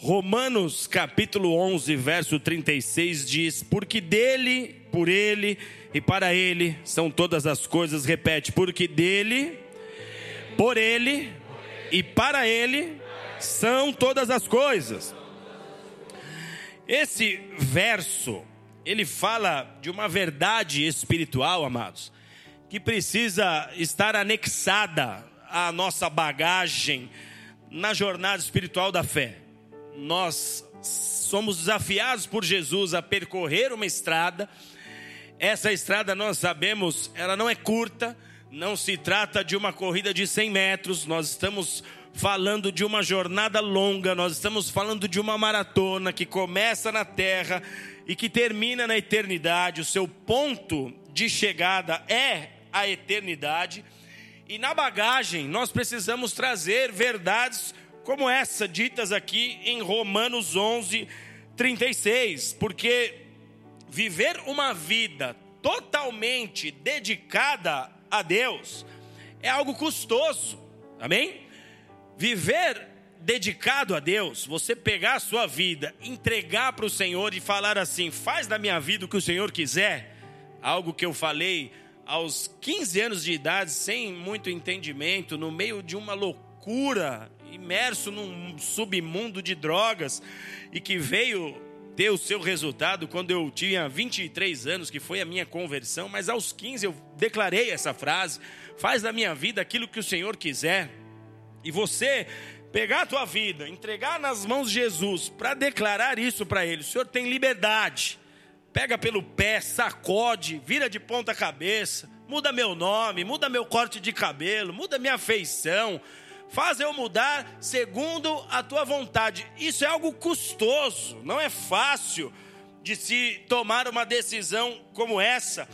Romanos capítulo 11, verso 36 diz: Porque dele, por ele e para ele são todas as coisas. Repete: Porque dele, por ele e para ele são todas as coisas. Esse verso, ele fala de uma verdade espiritual, amados, que precisa estar anexada à nossa bagagem na jornada espiritual da fé. Nós somos desafiados por Jesus a percorrer uma estrada. Essa estrada, nós sabemos, ela não é curta, não se trata de uma corrida de 100 metros, nós estamos falando de uma jornada longa, nós estamos falando de uma maratona que começa na terra e que termina na eternidade. O seu ponto de chegada é a eternidade. E na bagagem nós precisamos trazer verdades como essa ditas aqui em Romanos 11, 36, porque viver uma vida totalmente dedicada a Deus é algo custoso, amém? Viver dedicado a Deus, você pegar a sua vida, entregar para o Senhor e falar assim: faz da minha vida o que o Senhor quiser, algo que eu falei aos 15 anos de idade, sem muito entendimento, no meio de uma loucura, imerso num submundo de drogas, e que veio ter o seu resultado quando eu tinha 23 anos, que foi a minha conversão, mas aos 15 eu declarei essa frase: faz da minha vida aquilo que o Senhor quiser. E você pegar a tua vida, entregar nas mãos de Jesus para declarar isso para ele. O Senhor tem liberdade pega pelo pé, sacode, vira de ponta cabeça, muda meu nome, muda meu corte de cabelo, muda minha feição, faz eu mudar segundo a tua vontade. Isso é algo custoso, não é fácil de se tomar uma decisão como essa.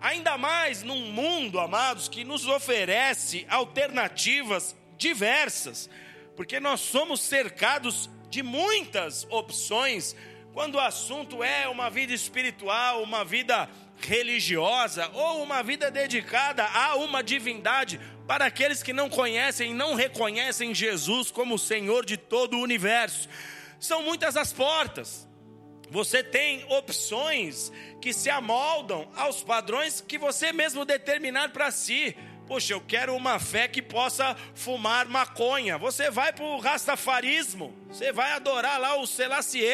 Ainda mais num mundo, amados, que nos oferece alternativas diversas, porque nós somos cercados de muitas opções quando o assunto é uma vida espiritual, uma vida religiosa ou uma vida dedicada a uma divindade, para aqueles que não conhecem e não reconhecem Jesus como o Senhor de todo o universo. São muitas as portas. Você tem opções que se amoldam aos padrões que você mesmo determinar para si. Poxa, eu quero uma fé que possa fumar maconha. Você vai para o rastafarismo, você vai adorar lá o Selassie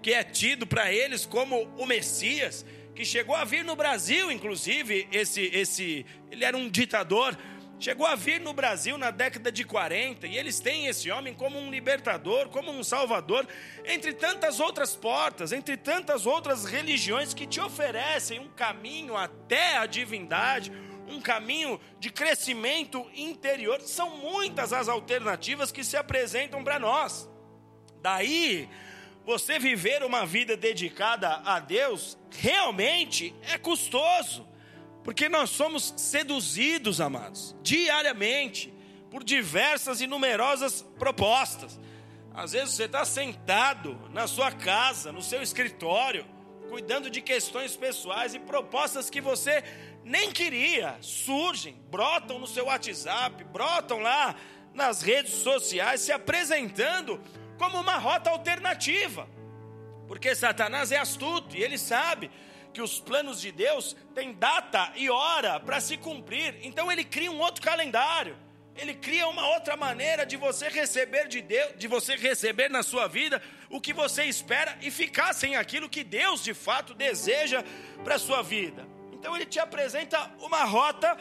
que é tido para eles como o Messias, que chegou a vir no Brasil, inclusive, esse, esse, ele era um ditador, chegou a vir no Brasil na década de 40, e eles têm esse homem como um libertador, como um salvador, entre tantas outras portas, entre tantas outras religiões que te oferecem um caminho até a divindade, um caminho de crescimento interior. São muitas as alternativas que se apresentam para nós. Daí você viver uma vida dedicada a Deus realmente é custoso, porque nós somos seduzidos, amados, diariamente, por diversas e numerosas propostas. Às vezes você está sentado na sua casa, no seu escritório, cuidando de questões pessoais e propostas que você nem queria surgem, brotam no seu WhatsApp, brotam lá nas redes sociais, se apresentando como uma rota alternativa. Porque Satanás é astuto e ele sabe que os planos de Deus têm data e hora para se cumprir. Então ele cria um outro calendário. Ele cria uma outra maneira de você receber de Deus, de você receber na sua vida o que você espera e ficar sem aquilo que Deus de fato deseja para sua vida. Então ele te apresenta uma rota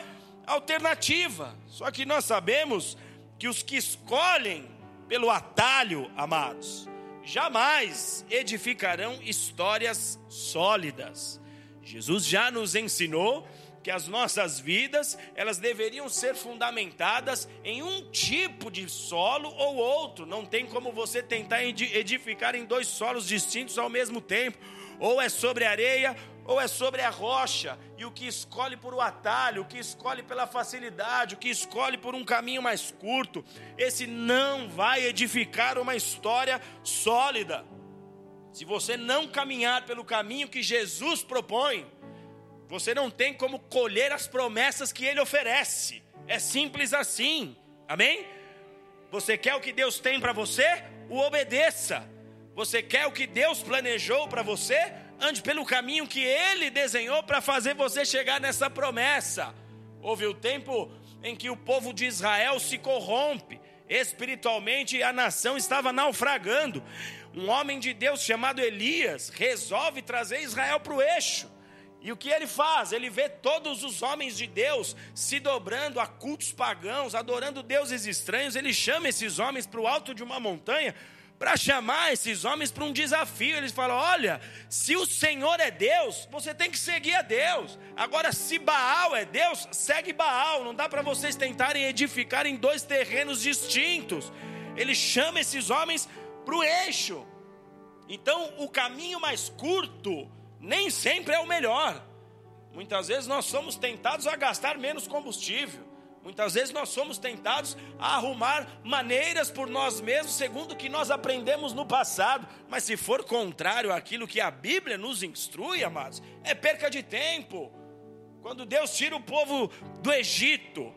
alternativa. Só que nós sabemos que os que escolhem pelo atalho, amados, jamais edificarão histórias sólidas. Jesus já nos ensinou que as nossas vidas, elas deveriam ser fundamentadas em um tipo de solo ou outro. Não tem como você tentar edificar em dois solos distintos ao mesmo tempo. Ou é sobre areia ou é sobre a rocha, e o que escolhe por o atalho, o que escolhe pela facilidade, o que escolhe por um caminho mais curto, esse não vai edificar uma história sólida. Se você não caminhar pelo caminho que Jesus propõe, você não tem como colher as promessas que ele oferece. É simples assim. Amém? Você quer o que Deus tem para você? O obedeça. Você quer o que Deus planejou para você? Ande pelo caminho que Ele desenhou para fazer você chegar nessa promessa. Houve o tempo em que o povo de Israel se corrompe espiritualmente a nação estava naufragando. Um homem de Deus chamado Elias resolve trazer Israel para o eixo. E o que ele faz? Ele vê todos os homens de Deus se dobrando a cultos pagãos, adorando deuses estranhos. Ele chama esses homens para o alto de uma montanha para chamar esses homens para um desafio. Eles falam: olha, se o Senhor é Deus, você tem que seguir a Deus. Agora, se Baal é Deus, segue Baal. Não dá para vocês tentarem edificar em dois terrenos distintos. Ele chama esses homens para o eixo. Então, o caminho mais curto nem sempre é o melhor. Muitas vezes nós somos tentados a gastar menos combustível. Muitas vezes nós somos tentados a arrumar maneiras por nós mesmos, segundo o que nós aprendemos no passado. Mas se for contrário àquilo que a Bíblia nos instrui, amados, é perca de tempo. Quando Deus tira o povo do Egito,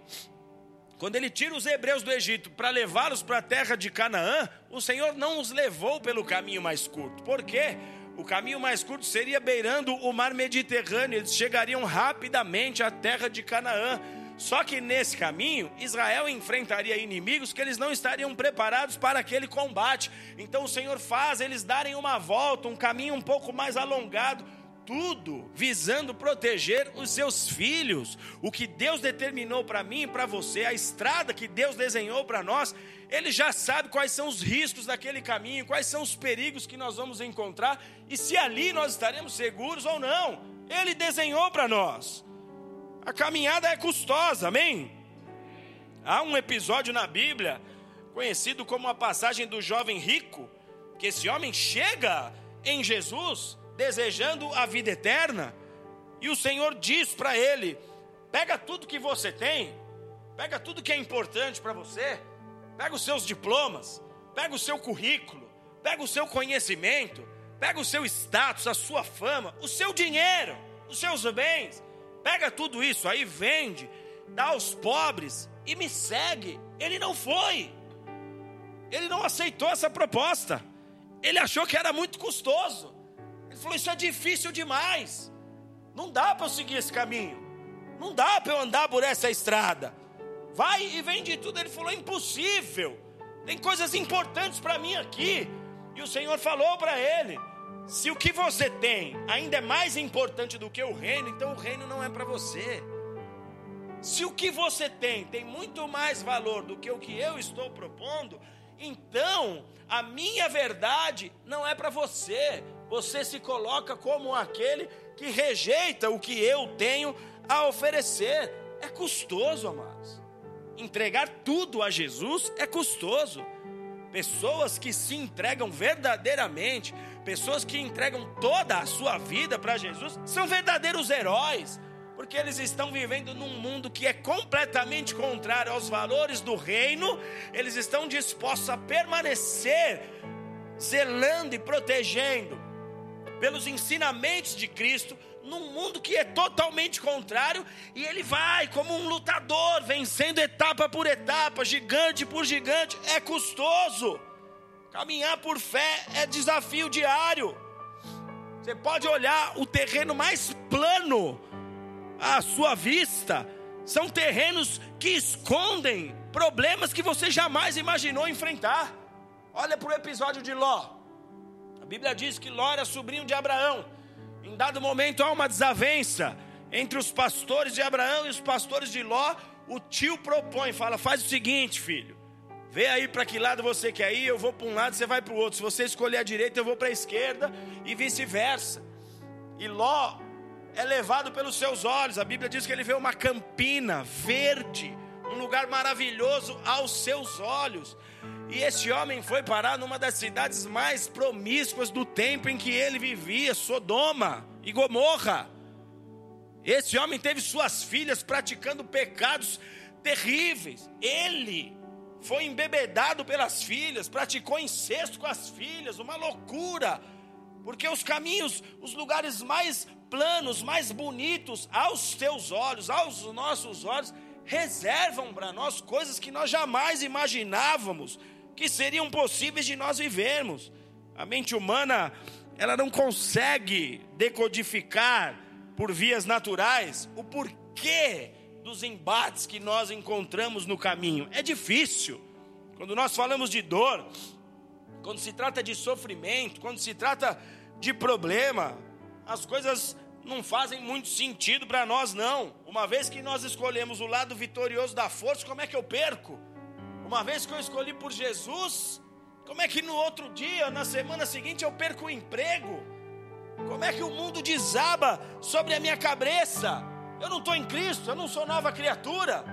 quando ele tira os hebreus do Egito para levá-los para a terra de Canaã, o Senhor não os levou pelo caminho mais curto. Por quê? O caminho mais curto seria beirando o mar Mediterrâneo, eles chegariam rapidamente à terra de Canaã. Só que nesse caminho, Israel enfrentaria inimigos que eles não estariam preparados para aquele combate. Então o Senhor faz eles darem uma volta, um caminho um pouco mais alongado, tudo visando proteger os seus filhos. O que Deus determinou para mim e para você, a estrada que Deus desenhou para nós, Ele já sabe quais são os riscos daquele caminho, quais são os perigos que nós vamos encontrar e se ali nós estaremos seguros ou não. Ele desenhou para nós. A caminhada é custosa, amém? Há um episódio na Bíblia, conhecido como a passagem do jovem rico, que esse homem chega em Jesus desejando a vida eterna, e o Senhor diz para ele: pega tudo que você tem, pega tudo que é importante para você, pega os seus diplomas, pega o seu currículo, pega o seu conhecimento, pega o seu status, a sua fama, o seu dinheiro, os seus bens Pega tudo isso aí, vende, dá aos pobres e me segue. Ele não foi. Ele não aceitou essa proposta. Ele achou que era muito custoso. Ele falou: Isso é difícil demais. Não dá para eu seguir esse caminho. Não dá para eu andar por essa estrada. Vai e vende tudo. Ele falou: Impossível. Tem coisas importantes para mim aqui. E o Senhor falou para ele: se o que você tem ainda é mais importante do que o reino, então o reino não é para você. Se o que você tem tem muito mais valor do que o que eu estou propondo, então a minha verdade não é para você. Você se coloca como aquele que rejeita o que eu tenho a oferecer. É custoso, amados. Entregar tudo a Jesus é custoso. Pessoas que se entregam verdadeiramente Pessoas que entregam toda a sua vida para Jesus são verdadeiros heróis, porque eles estão vivendo num mundo que é completamente contrário aos valores do reino, eles estão dispostos a permanecer zelando e protegendo pelos ensinamentos de Cristo, num mundo que é totalmente contrário, e ele vai como um lutador, vencendo etapa por etapa, gigante por gigante, é custoso. Caminhar por fé é desafio diário. Você pode olhar o terreno mais plano à sua vista. São terrenos que escondem problemas que você jamais imaginou enfrentar. Olha para o episódio de Ló. A Bíblia diz que Ló era sobrinho de Abraão. Em dado momento há uma desavença entre os pastores de Abraão e os pastores de Ló. O tio propõe, fala: faz o seguinte, filho. Vê aí para que lado você quer ir, eu vou para um lado, você vai para o outro. Se você escolher a direita, eu vou para a esquerda e vice-versa. E Ló é levado pelos seus olhos. A Bíblia diz que ele vê uma campina verde, um lugar maravilhoso aos seus olhos. E esse homem foi parar numa das cidades mais promíscuas do tempo em que ele vivia, Sodoma e Gomorra. Esse homem teve suas filhas praticando pecados terríveis. Ele foi embebedado pelas filhas, praticou incesto com as filhas, uma loucura. Porque os caminhos, os lugares mais planos, mais bonitos aos teus olhos, aos nossos olhos, reservam para nós coisas que nós jamais imaginávamos que seriam possíveis de nós vivermos. A mente humana, ela não consegue decodificar por vias naturais o porquê dos embates que nós encontramos no caminho. É difícil. Quando nós falamos de dor, quando se trata de sofrimento, quando se trata de problema, as coisas não fazem muito sentido para nós, não. Uma vez que nós escolhemos o lado vitorioso da força, como é que eu perco? Uma vez que eu escolhi por Jesus, como é que no outro dia, na semana seguinte, eu perco o emprego? Como é que o mundo desaba sobre a minha cabeça? Eu não estou em Cristo, eu não sou nova criatura,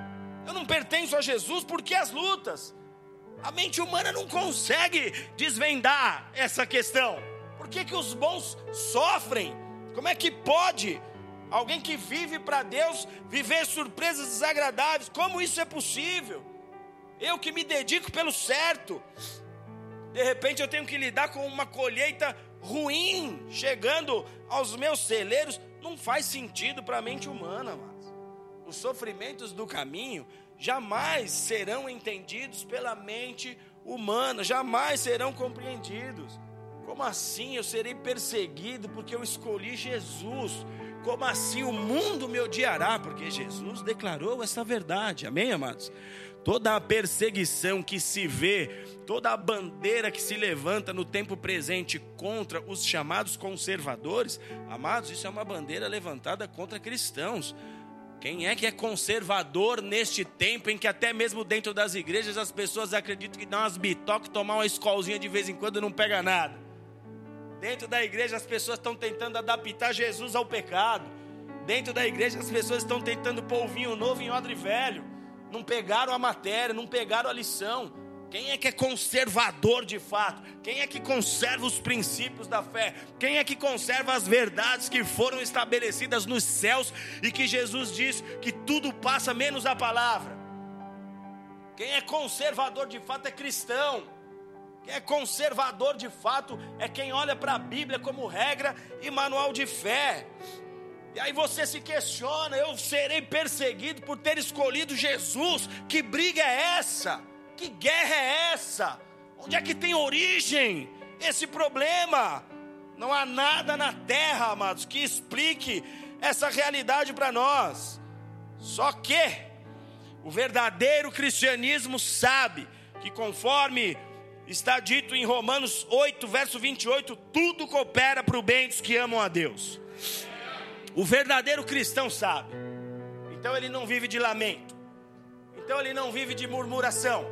eu não pertenço a Jesus, por que as lutas? A mente humana não consegue desvendar essa questão. Por que, que os bons sofrem? Como é que pode alguém que vive para Deus viver surpresas desagradáveis? Como isso é possível? Eu que me dedico pelo certo, de repente eu tenho que lidar com uma colheita ruim chegando aos meus celeiros. Não faz sentido para a mente humana, mas os sofrimentos do caminho jamais serão entendidos pela mente humana, jamais serão compreendidos. Como assim eu serei perseguido porque eu escolhi Jesus? Como assim o mundo me odiará? Porque Jesus declarou essa verdade. Amém, amados? Toda a perseguição que se vê, toda a bandeira que se levanta no tempo presente contra os chamados conservadores, amados, isso é uma bandeira levantada contra cristãos. Quem é que é conservador neste tempo em que até mesmo dentro das igrejas as pessoas acreditam que dá umas bitocas, tomar uma escolzinha de vez em quando não pega nada? Dentro da igreja as pessoas estão tentando adaptar Jesus ao pecado. Dentro da igreja as pessoas estão tentando pôr o vinho novo em odre velho. Não pegaram a matéria, não pegaram a lição. Quem é que é conservador de fato? Quem é que conserva os princípios da fé? Quem é que conserva as verdades que foram estabelecidas nos céus e que Jesus diz que tudo passa menos a palavra? Quem é conservador de fato é cristão. Quem é conservador de fato é quem olha para a Bíblia como regra e manual de fé. E aí você se questiona: eu serei perseguido por ter escolhido Jesus? Que briga é essa? Que guerra é essa? Onde é que tem origem esse problema? Não há nada na terra, amados, que explique essa realidade para nós. Só que o verdadeiro cristianismo sabe que, conforme está dito em Romanos 8, verso 28, tudo coopera para o bem dos que amam a Deus. O verdadeiro cristão sabe. Então ele não vive de lamento. Então ele não vive de murmuração.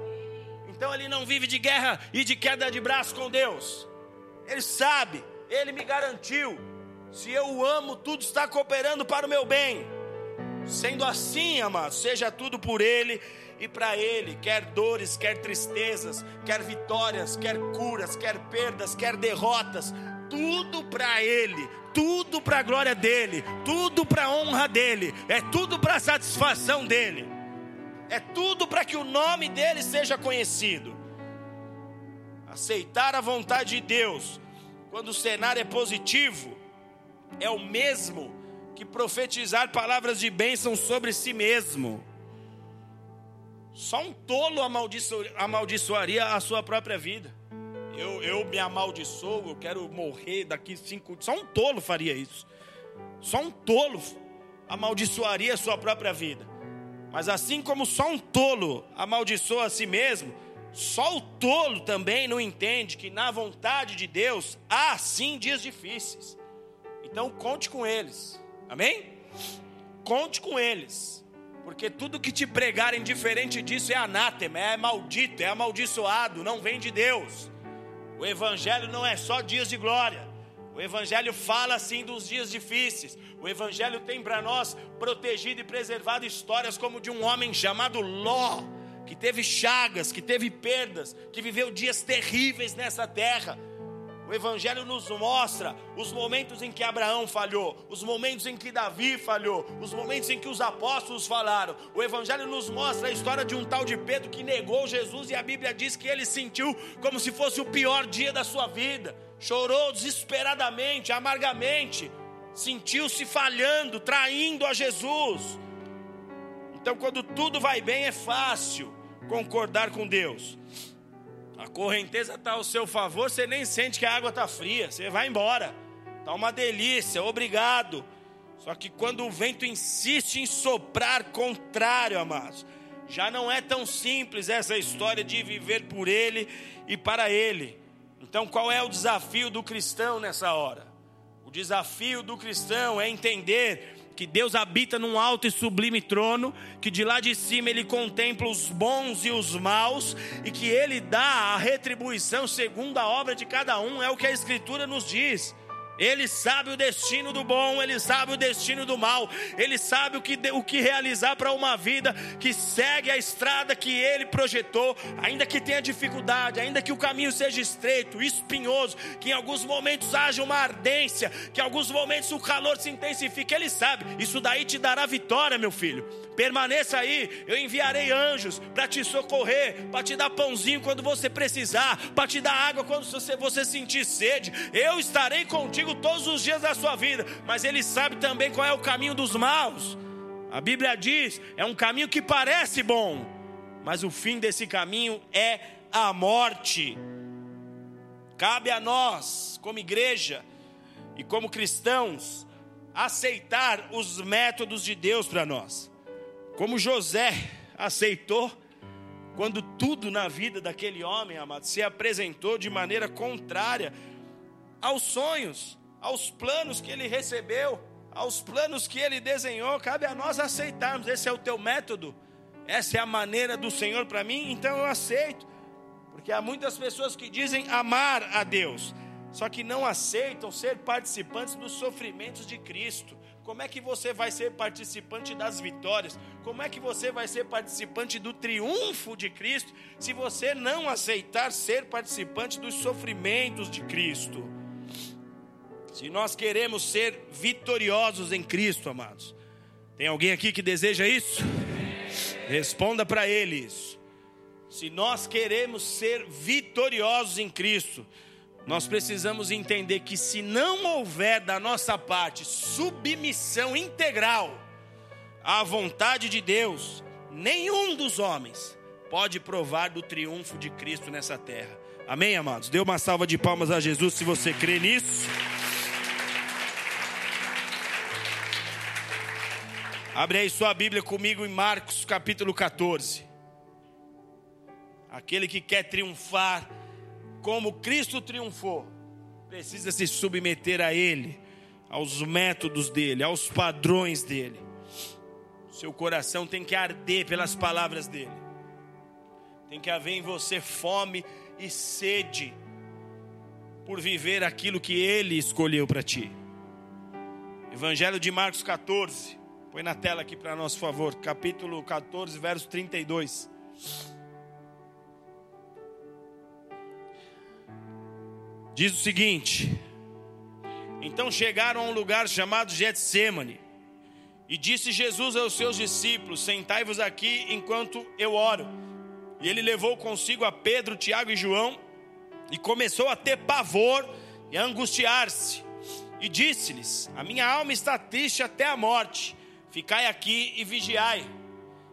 Então ele não vive de guerra e de queda de braço com Deus. Ele sabe, ele me garantiu. Se eu o amo, tudo está cooperando para o meu bem. Sendo assim, amado, seja tudo por ele e para Ele, quer dores, quer tristezas, quer vitórias, quer curas, quer perdas, quer derrotas, tudo para Ele, tudo para a glória dEle, tudo para a honra dEle, é tudo para a satisfação dEle, é tudo para que o nome dEle seja conhecido. Aceitar a vontade de Deus, quando o cenário é positivo, é o mesmo que profetizar palavras de bênção sobre si mesmo. Só um tolo amaldiço, amaldiçoaria a sua própria vida. Eu, eu me amaldiçoo, eu quero morrer daqui cinco. Só um tolo faria isso. Só um tolo amaldiçoaria a sua própria vida. Mas assim como só um tolo amaldiçoa a si mesmo, só o tolo também não entende que na vontade de Deus há sim dias difíceis. Então conte com eles. Amém? Conte com eles. Porque tudo que te pregarem diferente disso é anátema, é maldito, é amaldiçoado, não vem de Deus. O Evangelho não é só dias de glória. O Evangelho fala assim dos dias difíceis. O Evangelho tem para nós protegido e preservado histórias como de um homem chamado Ló, que teve chagas, que teve perdas, que viveu dias terríveis nessa terra o Evangelho nos mostra os momentos em que Abraão falhou, os momentos em que Davi falhou, os momentos em que os apóstolos falaram. O Evangelho nos mostra a história de um tal de Pedro que negou Jesus e a Bíblia diz que ele sentiu como se fosse o pior dia da sua vida. Chorou desesperadamente, amargamente, sentiu-se falhando, traindo a Jesus. Então, quando tudo vai bem, é fácil concordar com Deus. A correnteza está ao seu favor, você nem sente que a água está fria, você vai embora. Está uma delícia, obrigado. Só que quando o vento insiste em soprar contrário, amados, já não é tão simples essa história de viver por Ele e para Ele. Então, qual é o desafio do cristão nessa hora? O desafio do cristão é entender que Deus habita num alto e sublime trono, que de lá de cima ele contempla os bons e os maus, e que ele dá a retribuição segundo a obra de cada um, é o que a Escritura nos diz. Ele sabe o destino do bom, ele sabe o destino do mal, ele sabe o que, o que realizar para uma vida que segue a estrada que ele projetou, ainda que tenha dificuldade, ainda que o caminho seja estreito, espinhoso, que em alguns momentos haja uma ardência, que em alguns momentos o calor se intensifique, ele sabe, isso daí te dará vitória, meu filho. Permaneça aí, eu enviarei anjos para te socorrer, para te dar pãozinho quando você precisar, para te dar água quando você, você sentir sede. Eu estarei contigo todos os dias da sua vida, mas Ele sabe também qual é o caminho dos maus. A Bíblia diz: é um caminho que parece bom, mas o fim desse caminho é a morte. Cabe a nós, como igreja e como cristãos, aceitar os métodos de Deus para nós. Como José aceitou quando tudo na vida daquele homem, amado, se apresentou de maneira contrária aos sonhos, aos planos que ele recebeu, aos planos que ele desenhou, cabe a nós aceitarmos. Esse é o teu método, essa é a maneira do Senhor para mim, então eu aceito. Porque há muitas pessoas que dizem amar a Deus, só que não aceitam ser participantes dos sofrimentos de Cristo. Como é que você vai ser participante das vitórias? Como é que você vai ser participante do triunfo de Cristo se você não aceitar ser participante dos sofrimentos de Cristo? Se nós queremos ser vitoriosos em Cristo, amados, tem alguém aqui que deseja isso? Responda para eles. Se nós queremos ser vitoriosos em Cristo, nós precisamos entender que se não houver da nossa parte submissão integral à vontade de Deus, nenhum dos homens pode provar do triunfo de Cristo nessa terra. Amém, amados? Dê uma salva de palmas a Jesus se você crê nisso. Abre aí sua Bíblia comigo em Marcos capítulo 14. Aquele que quer triunfar como Cristo triunfou, precisa se submeter a Ele, aos métodos dele, aos padrões dele. Seu coração tem que arder pelas palavras dele. Tem que haver em você fome e sede por viver aquilo que ele escolheu para ti. Evangelho de Marcos 14. Põe na tela aqui para nosso favor, capítulo 14, verso 32. diz o seguinte: Então chegaram a um lugar chamado Getsemane, e disse Jesus aos seus discípulos: Sentai-vos aqui enquanto eu oro. E ele levou consigo a Pedro, Tiago e João, e começou a ter pavor e a angustiar-se. E disse-lhes: A minha alma está triste até a morte, ficai aqui e vigiai.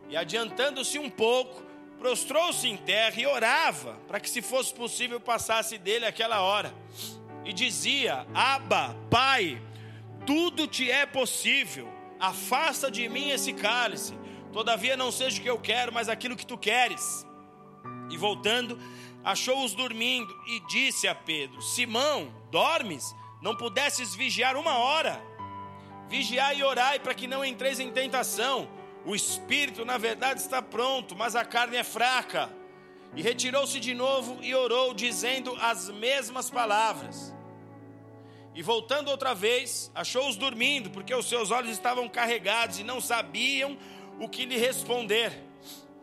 E adiantando-se um pouco, prostrou-se em terra e orava para que, se fosse possível, passasse dele aquela hora. E dizia: Abba, Pai, tudo te é possível, afasta de mim esse cálice, todavia não seja o que eu quero, mas aquilo que tu queres. E voltando, achou-os dormindo e disse a Pedro: Simão, dormes? Não pudesses vigiar uma hora? Vigiai e orai para que não entreis em tentação. O espírito, na verdade, está pronto, mas a carne é fraca. E retirou-se de novo e orou, dizendo as mesmas palavras. E voltando outra vez, achou-os dormindo, porque os seus olhos estavam carregados e não sabiam o que lhe responder.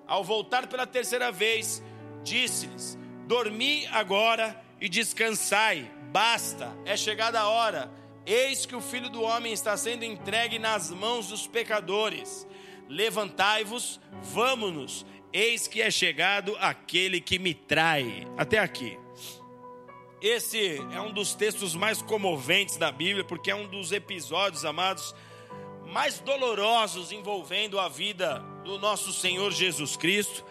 Ao voltar pela terceira vez, disse-lhes: Dormi agora e descansai, basta, é chegada a hora. Eis que o filho do homem está sendo entregue nas mãos dos pecadores levantai-vos, vamos-nos, eis que é chegado aquele que me trai. Até aqui. Esse é um dos textos mais comoventes da Bíblia, porque é um dos episódios, amados, mais dolorosos envolvendo a vida do nosso Senhor Jesus Cristo.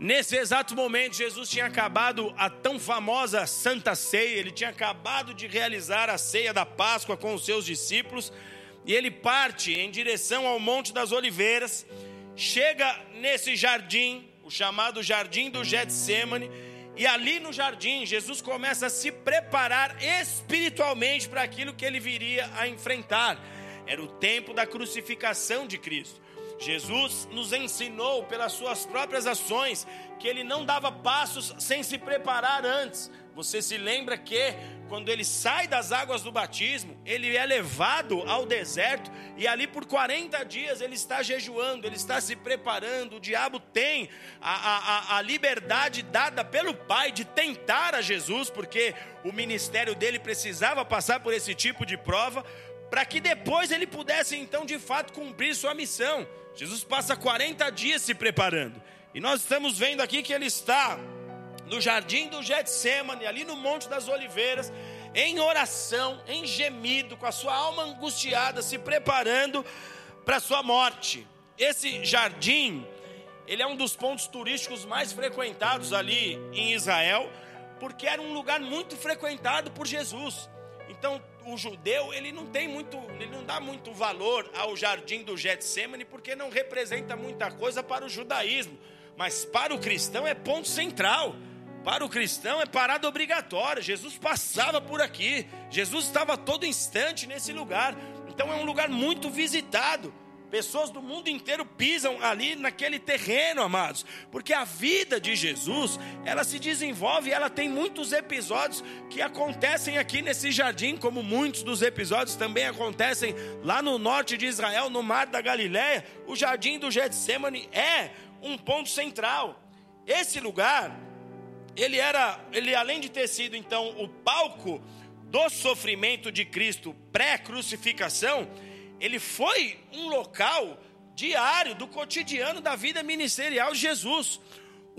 Nesse exato momento, Jesus tinha acabado a tão famosa Santa Ceia, ele tinha acabado de realizar a ceia da Páscoa com os seus discípulos, e ele parte em direção ao Monte das Oliveiras, chega nesse jardim, o chamado Jardim do Getsemane, e ali no jardim, Jesus começa a se preparar espiritualmente para aquilo que ele viria a enfrentar. Era o tempo da crucificação de Cristo. Jesus nos ensinou pelas suas próprias ações que ele não dava passos sem se preparar antes. Você se lembra que quando ele sai das águas do batismo, ele é levado ao deserto e ali por 40 dias ele está jejuando, ele está se preparando. O diabo tem a, a, a liberdade dada pelo Pai de tentar a Jesus, porque o ministério dele precisava passar por esse tipo de prova, para que depois ele pudesse então de fato cumprir sua missão. Jesus passa 40 dias se preparando. E nós estamos vendo aqui que ele está no jardim do Getsemane, ali no Monte das Oliveiras, em oração, em gemido, com a sua alma angustiada, se preparando para sua morte. Esse jardim, ele é um dos pontos turísticos mais frequentados ali em Israel, porque era um lugar muito frequentado por Jesus. Então, o judeu, ele não tem muito, ele não dá muito valor ao jardim do Getsemane, porque não representa muita coisa para o judaísmo, mas para o cristão é ponto central. Para o cristão é parada obrigatória. Jesus passava por aqui. Jesus estava todo instante nesse lugar. Então é um lugar muito visitado. Pessoas do mundo inteiro pisam ali naquele terreno, amados, porque a vida de Jesus, ela se desenvolve, ela tem muitos episódios que acontecem aqui nesse jardim, como muitos dos episódios também acontecem lá no norte de Israel, no mar da Galileia. O jardim do Getsemane é um ponto central. Esse lugar, ele era, ele além de ter sido então o palco do sofrimento de Cristo pré-crucificação, ele foi um local diário do cotidiano da vida ministerial de Jesus.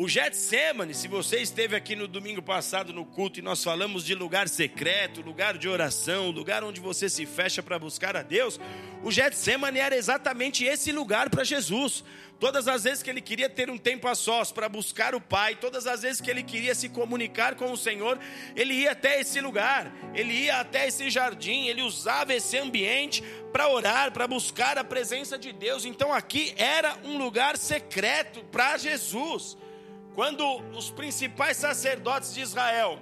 O Getsemane, se você esteve aqui no domingo passado no culto e nós falamos de lugar secreto, lugar de oração, lugar onde você se fecha para buscar a Deus, o Getsemane era exatamente esse lugar para Jesus. Todas as vezes que ele queria ter um tempo a sós para buscar o Pai, todas as vezes que ele queria se comunicar com o Senhor, ele ia até esse lugar, ele ia até esse jardim, ele usava esse ambiente para orar, para buscar a presença de Deus. Então aqui era um lugar secreto para Jesus. Quando os principais sacerdotes de Israel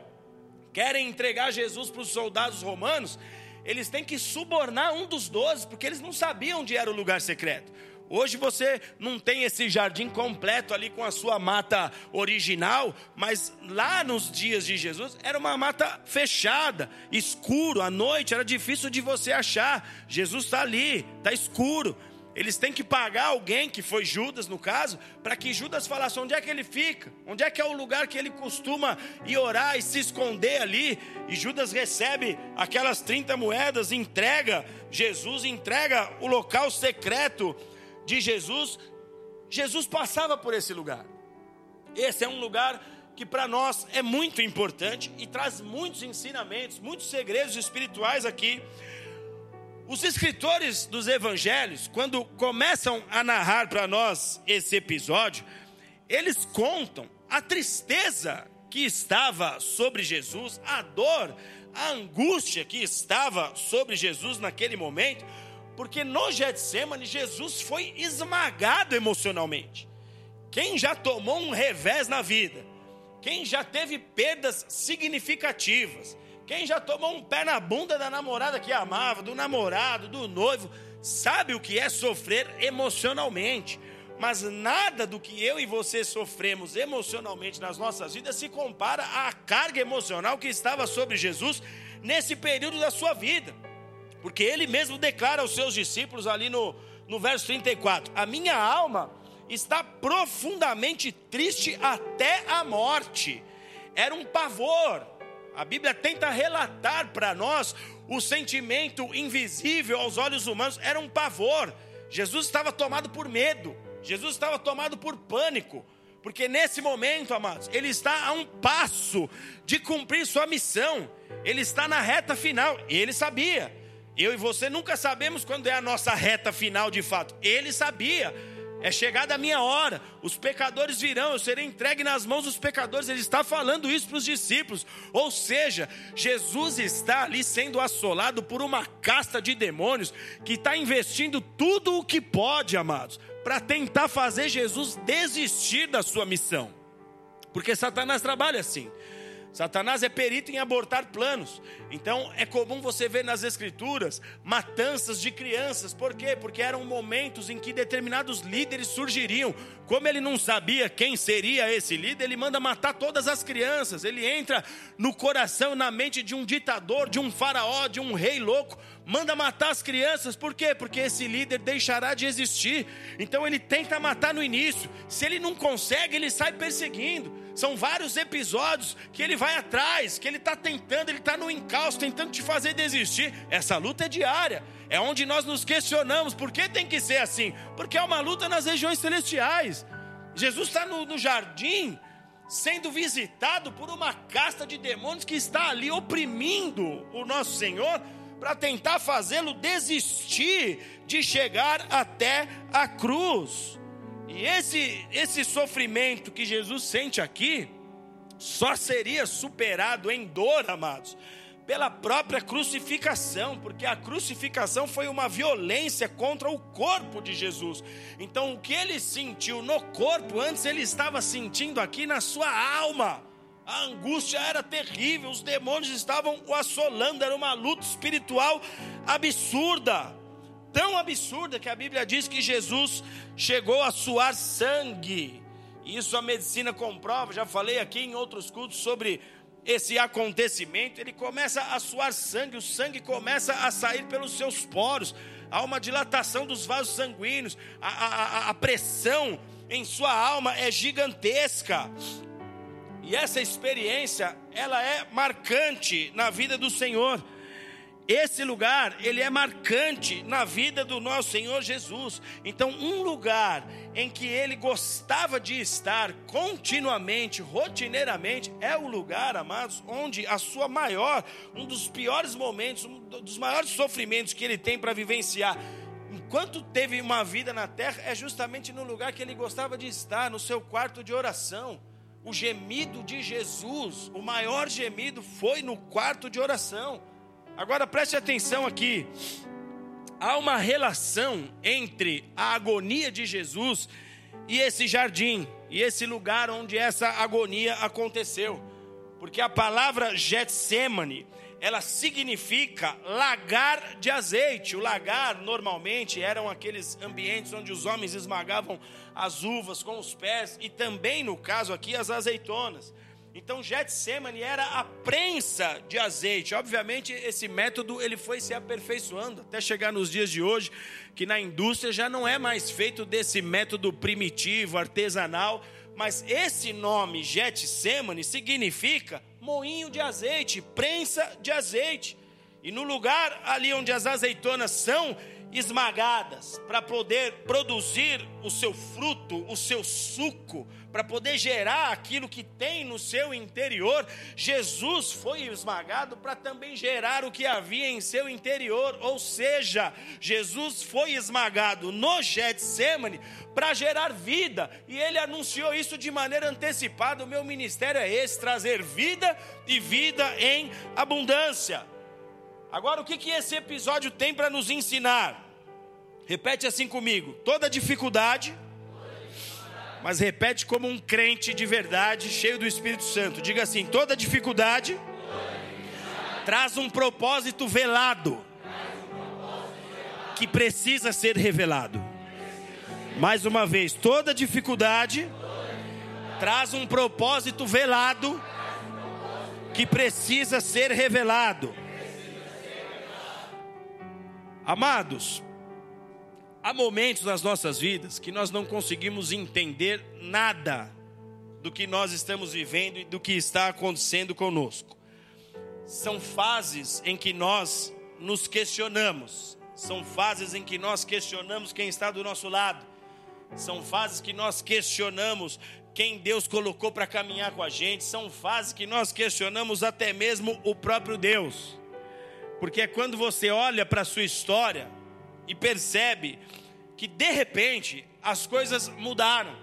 querem entregar Jesus para os soldados romanos, eles têm que subornar um dos doze, porque eles não sabiam onde era o lugar secreto. Hoje você não tem esse jardim completo ali com a sua mata original, mas lá nos dias de Jesus era uma mata fechada, escuro, à noite era difícil de você achar. Jesus está ali, está escuro. Eles têm que pagar alguém, que foi Judas no caso, para que Judas falasse onde é que ele fica, onde é que é o lugar que ele costuma ir orar e se esconder ali. E Judas recebe aquelas 30 moedas, entrega, Jesus entrega o local secreto de Jesus, Jesus passava por esse lugar. Esse é um lugar que para nós é muito importante e traz muitos ensinamentos, muitos segredos espirituais aqui. Os escritores dos evangelhos, quando começam a narrar para nós esse episódio, eles contam a tristeza que estava sobre Jesus, a dor, a angústia que estava sobre Jesus naquele momento, porque no Getsemane Jesus foi esmagado emocionalmente. Quem já tomou um revés na vida, quem já teve perdas significativas, quem já tomou um pé na bunda da namorada que amava, do namorado, do noivo, sabe o que é sofrer emocionalmente. Mas nada do que eu e você sofremos emocionalmente nas nossas vidas se compara à carga emocional que estava sobre Jesus nesse período da sua vida. Porque ele mesmo declara aos seus discípulos ali no, no verso 34: A minha alma está profundamente triste até a morte. Era um pavor. A Bíblia tenta relatar para nós o sentimento invisível aos olhos humanos, era um pavor. Jesus estava tomado por medo, Jesus estava tomado por pânico, porque nesse momento, amados, ele está a um passo de cumprir sua missão, ele está na reta final, e ele sabia. Eu e você nunca sabemos quando é a nossa reta final de fato. Ele sabia É chegada a minha hora, os pecadores virão, eu serei entregue nas mãos dos pecadores. Ele está falando isso para os discípulos. Ou seja, Jesus está ali sendo assolado por uma casta de demônios que está investindo tudo o que pode, amados, para tentar fazer Jesus desistir da sua missão. Porque Satanás trabalha assim. Satanás é perito em abortar planos. Então é comum você ver nas escrituras matanças de crianças. Por quê? Porque eram momentos em que determinados líderes surgiriam. Como ele não sabia quem seria esse líder, ele manda matar todas as crianças. Ele entra no coração, na mente de um ditador, de um faraó, de um rei louco, manda matar as crianças. Por quê? Porque esse líder deixará de existir. Então ele tenta matar no início. Se ele não consegue, ele sai perseguindo. São vários episódios que ele vai atrás, que ele está tentando, ele está no encalço, tentando te fazer desistir. Essa luta é diária. É onde nós nos questionamos por que tem que ser assim? Porque é uma luta nas regiões celestiais. Jesus está no, no jardim, sendo visitado por uma casta de demônios que está ali oprimindo o nosso Senhor para tentar fazê-lo desistir de chegar até a cruz. E esse, esse sofrimento que Jesus sente aqui, só seria superado em dor, amados, pela própria crucificação, porque a crucificação foi uma violência contra o corpo de Jesus. Então, o que ele sentiu no corpo, antes ele estava sentindo aqui na sua alma. A angústia era terrível, os demônios estavam o assolando, era uma luta espiritual absurda tão absurda que a Bíblia diz que Jesus chegou a suar sangue. Isso a medicina comprova, já falei aqui em outros cultos sobre esse acontecimento. Ele começa a suar sangue, o sangue começa a sair pelos seus poros, há uma dilatação dos vasos sanguíneos, a, a, a pressão em sua alma é gigantesca. E essa experiência, ela é marcante na vida do Senhor. Esse lugar, ele é marcante na vida do nosso Senhor Jesus. Então, um lugar em que ele gostava de estar continuamente, rotineiramente, é o lugar, amados, onde a sua maior, um dos piores momentos, um dos maiores sofrimentos que ele tem para vivenciar, enquanto teve uma vida na terra, é justamente no lugar que ele gostava de estar, no seu quarto de oração. O gemido de Jesus, o maior gemido foi no quarto de oração. Agora preste atenção aqui. Há uma relação entre a agonia de Jesus e esse jardim, e esse lugar onde essa agonia aconteceu. Porque a palavra Getsemane, ela significa lagar de azeite. O lagar, normalmente, eram aqueles ambientes onde os homens esmagavam as uvas com os pés, e também, no caso aqui, as azeitonas. Então Getsemane era a prensa de azeite. Obviamente esse método ele foi se aperfeiçoando até chegar nos dias de hoje, que na indústria já não é mais feito desse método primitivo, artesanal, mas esse nome Getsemane significa moinho de azeite, prensa de azeite. E no lugar ali onde as azeitonas são esmagadas para poder produzir o seu fruto, o seu suco, para poder gerar aquilo que tem no seu interior, Jesus foi esmagado para também gerar o que havia em seu interior, ou seja, Jesus foi esmagado no Getsemane para gerar vida, e ele anunciou isso de maneira antecipada: o meu ministério é esse, trazer vida e vida em abundância. Agora, o que, que esse episódio tem para nos ensinar? Repete assim comigo: toda dificuldade mas repete como um crente de verdade, cheio do Espírito Santo. Diga assim: toda dificuldade traz um propósito velado que precisa ser revelado. Mais uma vez, toda dificuldade traz um propósito velado que precisa ser revelado. Amados, Há momentos nas nossas vidas que nós não conseguimos entender nada do que nós estamos vivendo e do que está acontecendo conosco. São fases em que nós nos questionamos, são fases em que nós questionamos quem está do nosso lado, são fases que nós questionamos quem Deus colocou para caminhar com a gente, são fases que nós questionamos até mesmo o próprio Deus, porque é quando você olha para a sua história e percebe que de repente as coisas mudaram.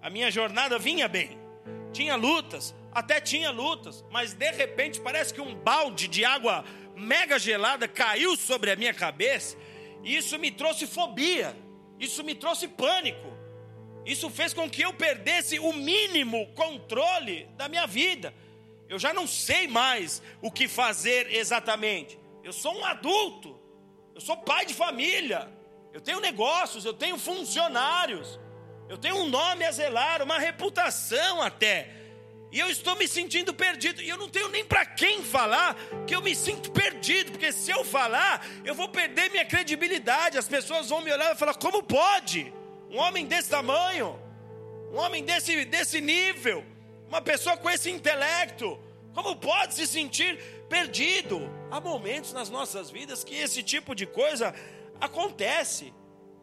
A minha jornada vinha bem. Tinha lutas, até tinha lutas, mas de repente parece que um balde de água mega gelada caiu sobre a minha cabeça, e isso me trouxe fobia, isso me trouxe pânico. Isso fez com que eu perdesse o mínimo controle da minha vida. Eu já não sei mais o que fazer exatamente. Eu sou um adulto, eu sou pai de família, eu tenho negócios, eu tenho funcionários, eu tenho um nome a zelar, uma reputação até. E eu estou me sentindo perdido. E eu não tenho nem para quem falar que eu me sinto perdido, porque se eu falar, eu vou perder minha credibilidade. As pessoas vão me olhar e falar: como pode? Um homem desse tamanho, um homem desse, desse nível, uma pessoa com esse intelecto, como pode se sentir perdido? Há momentos nas nossas vidas que esse tipo de coisa acontece.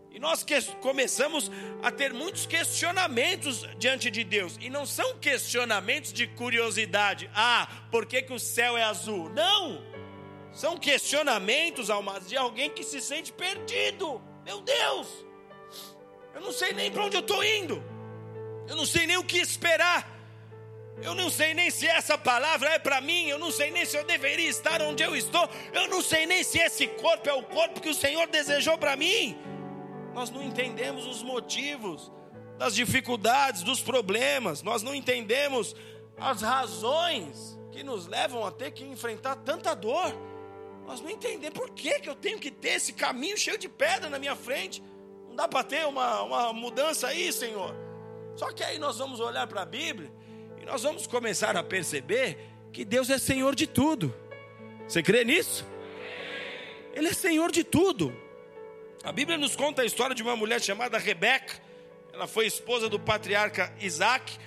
E nós começamos a ter muitos questionamentos diante de Deus. E não são questionamentos de curiosidade. Ah, por que, que o céu é azul? Não! São questionamentos, almas, de alguém que se sente perdido. Meu Deus! Eu não sei nem para onde eu estou indo. Eu não sei nem o que esperar. Eu não sei nem se essa palavra é para mim. Eu não sei nem se eu deveria estar onde eu estou. Eu não sei nem se esse corpo é o corpo que o Senhor desejou para mim nós não entendemos os motivos das dificuldades, dos problemas, nós não entendemos as razões que nos levam a ter que enfrentar tanta dor. Nós não entendemos por que, que eu tenho que ter esse caminho cheio de pedra na minha frente. Não dá para ter uma, uma mudança aí, Senhor. Só que aí nós vamos olhar para a Bíblia nós vamos começar a perceber que Deus é Senhor de tudo. Você crê nisso? Ele é Senhor de tudo. A Bíblia nos conta a história de uma mulher chamada Rebeca. Ela foi esposa do patriarca Isaac.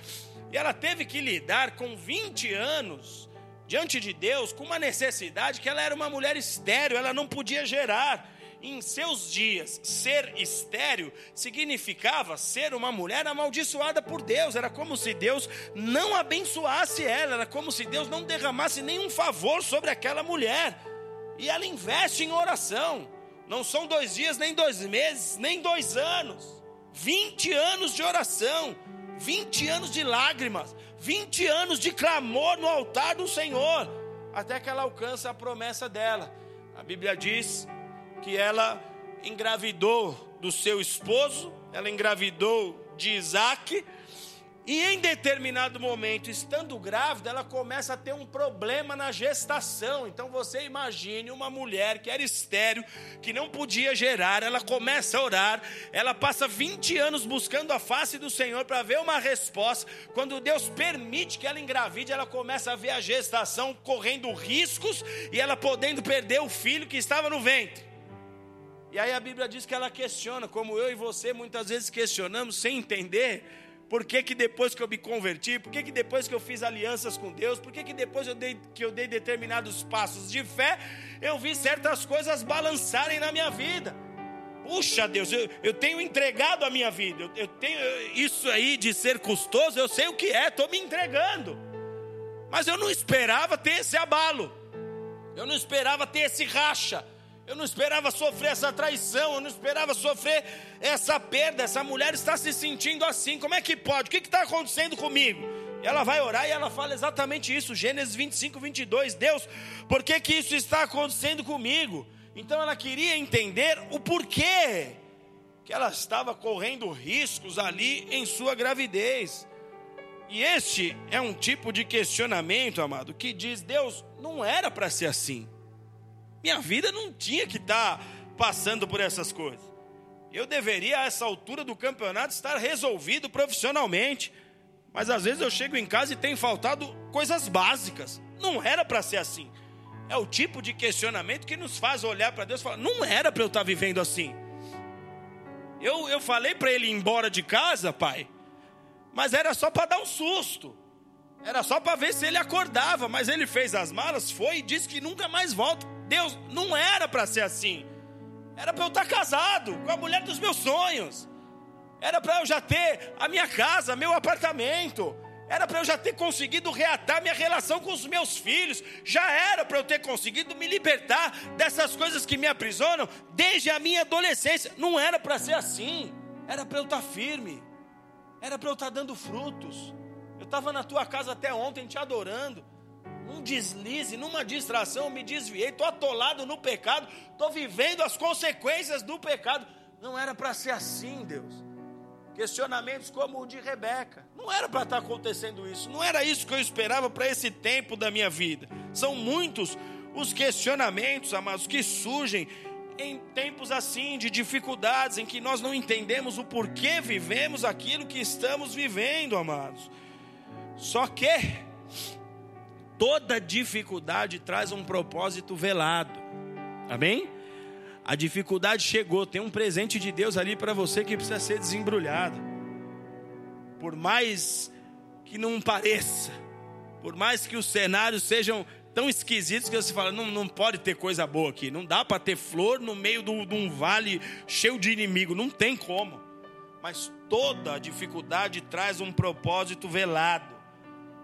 E ela teve que lidar com 20 anos diante de Deus com uma necessidade que ela era uma mulher estéreo, ela não podia gerar. Em seus dias, ser estéreo significava ser uma mulher amaldiçoada por Deus. Era como se Deus não abençoasse ela, era como se Deus não derramasse nenhum favor sobre aquela mulher. E ela investe em oração. Não são dois dias, nem dois meses, nem dois anos. 20 anos de oração, 20 anos de lágrimas, 20 anos de clamor no altar do Senhor, até que ela alcança a promessa dela. A Bíblia diz que ela engravidou do seu esposo, ela engravidou de Isaac, e em determinado momento, estando grávida, ela começa a ter um problema na gestação. Então você imagine uma mulher que era estéreo, que não podia gerar, ela começa a orar, ela passa 20 anos buscando a face do Senhor para ver uma resposta. Quando Deus permite que ela engravide, ela começa a ver a gestação correndo riscos e ela podendo perder o filho que estava no ventre. E aí a Bíblia diz que ela questiona, como eu e você muitas vezes questionamos sem entender por que, que depois que eu me converti, por que, que depois que eu fiz alianças com Deus, por que, que depois eu dei, que eu dei determinados passos de fé, eu vi certas coisas balançarem na minha vida. Puxa Deus, eu, eu tenho entregado a minha vida, eu, eu tenho isso aí de ser custoso, eu sei o que é, estou me entregando. Mas eu não esperava ter esse abalo, eu não esperava ter esse racha, eu não esperava sofrer essa traição, eu não esperava sofrer essa perda. Essa mulher está se sentindo assim. Como é que pode? O que está acontecendo comigo? Ela vai orar e ela fala exatamente isso. Gênesis 25, 22. Deus, por que, que isso está acontecendo comigo? Então ela queria entender o porquê que ela estava correndo riscos ali em sua gravidez. E este é um tipo de questionamento, amado, que diz: Deus, não era para ser assim. Minha vida não tinha que estar tá passando por essas coisas. Eu deveria, a essa altura do campeonato, estar resolvido profissionalmente. Mas às vezes eu chego em casa e tem faltado coisas básicas. Não era para ser assim. É o tipo de questionamento que nos faz olhar para Deus e falar: não era para eu estar tá vivendo assim. Eu, eu falei para ele ir embora de casa, pai, mas era só para dar um susto. Era só para ver se ele acordava, mas ele fez as malas, foi e disse que nunca mais volta. Deus, não era para ser assim. Era para eu estar casado com a mulher dos meus sonhos. Era para eu já ter a minha casa, meu apartamento. Era para eu já ter conseguido reatar minha relação com os meus filhos. Já era para eu ter conseguido me libertar dessas coisas que me aprisionam desde a minha adolescência. Não era para ser assim. Era para eu estar firme. Era para eu estar dando frutos. Eu estava na tua casa até ontem te adorando. Num deslize, numa distração, me desviei, estou atolado no pecado, estou vivendo as consequências do pecado. Não era para ser assim, Deus. Questionamentos como o de Rebeca. Não era para estar acontecendo isso. Não era isso que eu esperava para esse tempo da minha vida. São muitos os questionamentos, amados, que surgem em tempos assim de dificuldades, em que nós não entendemos o porquê vivemos aquilo que estamos vivendo, amados. Só que toda dificuldade traz um propósito velado. Amém? A dificuldade chegou, tem um presente de Deus ali para você que precisa ser desembrulhado. Por mais que não pareça, por mais que os cenários sejam tão esquisitos que você fala, não, não pode ter coisa boa aqui, não dá para ter flor no meio de um vale cheio de inimigo, não tem como. Mas toda dificuldade traz um propósito velado,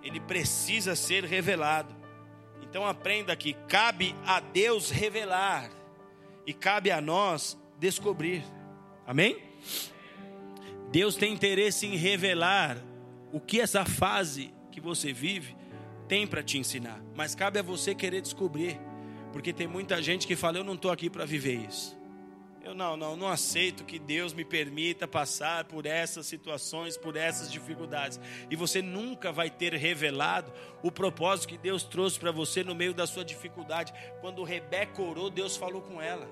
ele precisa ser revelado. Então aprenda que cabe a Deus revelar e cabe a nós descobrir. Amém? Deus tem interesse em revelar o que essa fase que você vive tem para te ensinar, mas cabe a você querer descobrir, porque tem muita gente que fala: Eu não estou aqui para viver isso. Eu não, não, não aceito que Deus me permita passar por essas situações, por essas dificuldades. E você nunca vai ter revelado o propósito que Deus trouxe para você no meio da sua dificuldade. Quando Rebeca orou, Deus falou com ela.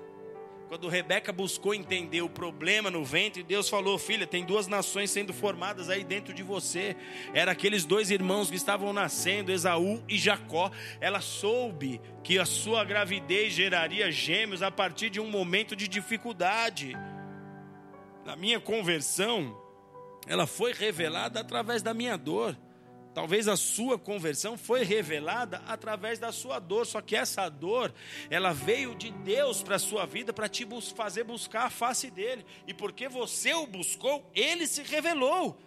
Quando Rebeca buscou entender o problema no ventre, Deus falou: Filha, tem duas nações sendo formadas aí dentro de você. Era aqueles dois irmãos que estavam nascendo, Esaú e Jacó. Ela soube que a sua gravidez geraria gêmeos a partir de um momento de dificuldade. Na minha conversão, ela foi revelada através da minha dor. Talvez a sua conversão foi revelada através da sua dor, só que essa dor, ela veio de Deus para a sua vida para te fazer buscar a face dele. E porque você o buscou, ele se revelou.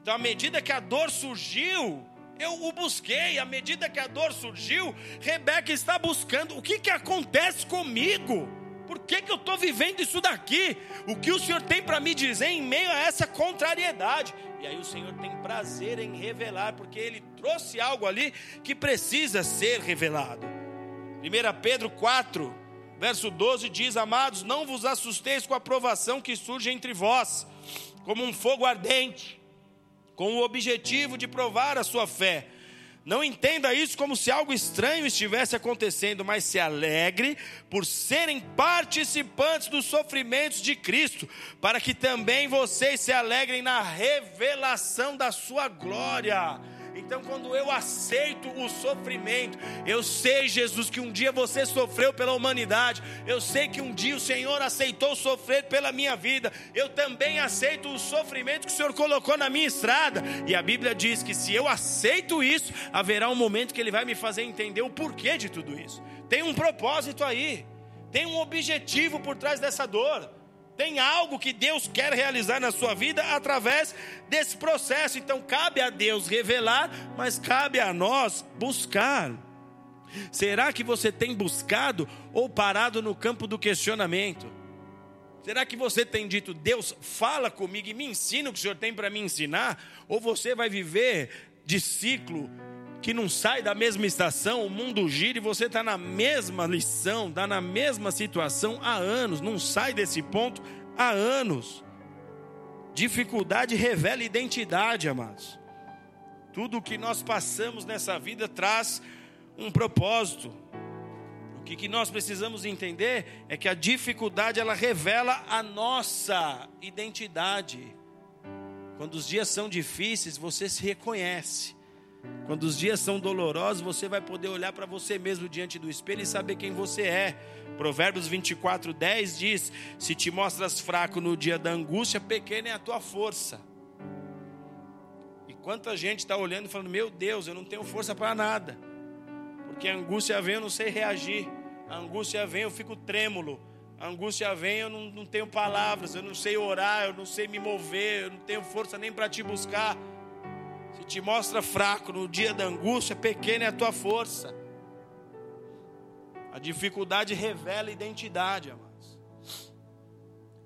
Então, à medida que a dor surgiu, eu o busquei. À medida que a dor surgiu, Rebeca está buscando. O que, que acontece comigo? Por que, que eu estou vivendo isso daqui? O que o Senhor tem para me dizer em meio a essa contrariedade? E aí o Senhor tem prazer em revelar, porque Ele trouxe algo ali que precisa ser revelado. 1 Pedro 4, verso 12 diz: Amados, não vos assusteis com a provação que surge entre vós, como um fogo ardente, com o objetivo de provar a sua fé não entenda isso como se algo estranho estivesse acontecendo, mas se alegre por serem participantes dos sofrimentos de Cristo, para que também vocês se alegrem na revelação da sua glória. Então, quando eu aceito o sofrimento, eu sei, Jesus, que um dia você sofreu pela humanidade, eu sei que um dia o Senhor aceitou sofrer pela minha vida, eu também aceito o sofrimento que o Senhor colocou na minha estrada, e a Bíblia diz que se eu aceito isso, haverá um momento que Ele vai me fazer entender o porquê de tudo isso. Tem um propósito aí, tem um objetivo por trás dessa dor. Tem algo que Deus quer realizar na sua vida através desse processo. Então cabe a Deus revelar, mas cabe a nós buscar. Será que você tem buscado ou parado no campo do questionamento? Será que você tem dito, Deus, fala comigo e me ensina o que o Senhor tem para me ensinar? Ou você vai viver de ciclo que não sai da mesma estação, o mundo gira e você está na mesma lição, está na mesma situação há anos, não sai desse ponto há anos. Dificuldade revela identidade, amados. Tudo o que nós passamos nessa vida traz um propósito. O que, nós precisamos entender é que a dificuldade ela revela a nossa identidade. Quando os dias são difíceis, você se reconhece. Quando os dias são dolorosos, você vai poder olhar para você mesmo diante do espelho e saber quem você é. Provérbios 24, 10 diz: Se te mostras fraco no dia da angústia, pequena é a tua força. E quanta gente está olhando e falando: Meu Deus, eu não tenho força para nada. Porque a angústia vem, eu não sei reagir. A angústia vem, eu fico trêmulo. A angústia vem, eu não, não tenho palavras, eu não sei orar, eu não sei me mover, eu não tenho força nem para te buscar se te mostra fraco no dia da angústia, pequena é a tua força. A dificuldade revela identidade, amados.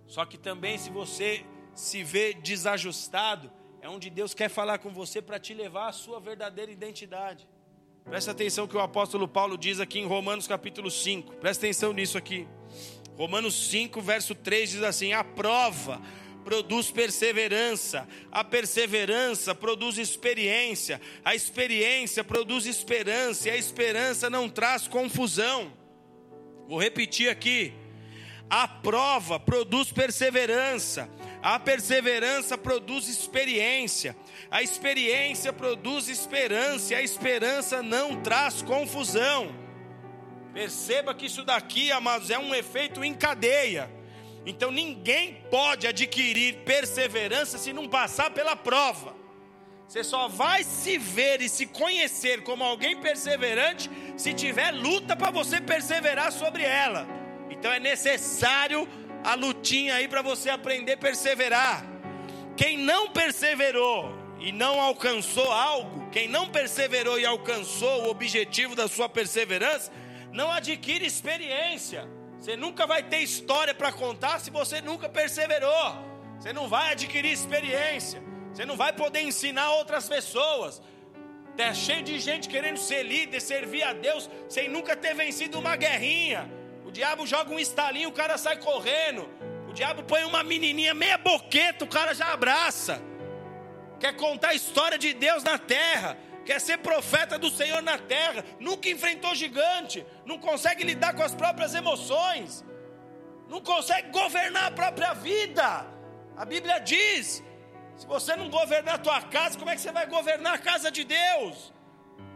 Só que também, se você se vê desajustado, é onde Deus quer falar com você para te levar à sua verdadeira identidade. Presta atenção que o apóstolo Paulo diz aqui em Romanos capítulo 5. Presta atenção nisso aqui. Romanos 5, verso 3 diz assim: A prova produz perseverança, a perseverança produz experiência, a experiência produz esperança, e a esperança não traz confusão. Vou repetir aqui. A prova produz perseverança, a perseverança produz experiência, a experiência produz esperança, e a esperança não traz confusão. Perceba que isso daqui, amados, é um efeito em cadeia. Então ninguém pode adquirir perseverança se não passar pela prova. Você só vai se ver e se conhecer como alguém perseverante se tiver luta para você perseverar sobre ela. Então é necessário a lutinha aí para você aprender a perseverar. Quem não perseverou e não alcançou algo, quem não perseverou e alcançou o objetivo da sua perseverança, não adquire experiência. Você nunca vai ter história para contar se você nunca perseverou. Você não vai adquirir experiência. Você não vai poder ensinar outras pessoas. É cheio de gente querendo ser líder, servir a Deus, sem nunca ter vencido uma guerrinha. O diabo joga um estalinho, o cara sai correndo. O diabo põe uma menininha meia boqueta, o cara já abraça. Quer contar a história de Deus na terra quer ser profeta do Senhor na terra, nunca enfrentou gigante, não consegue lidar com as próprias emoções, não consegue governar a própria vida. A Bíblia diz: se você não governar a tua casa, como é que você vai governar a casa de Deus?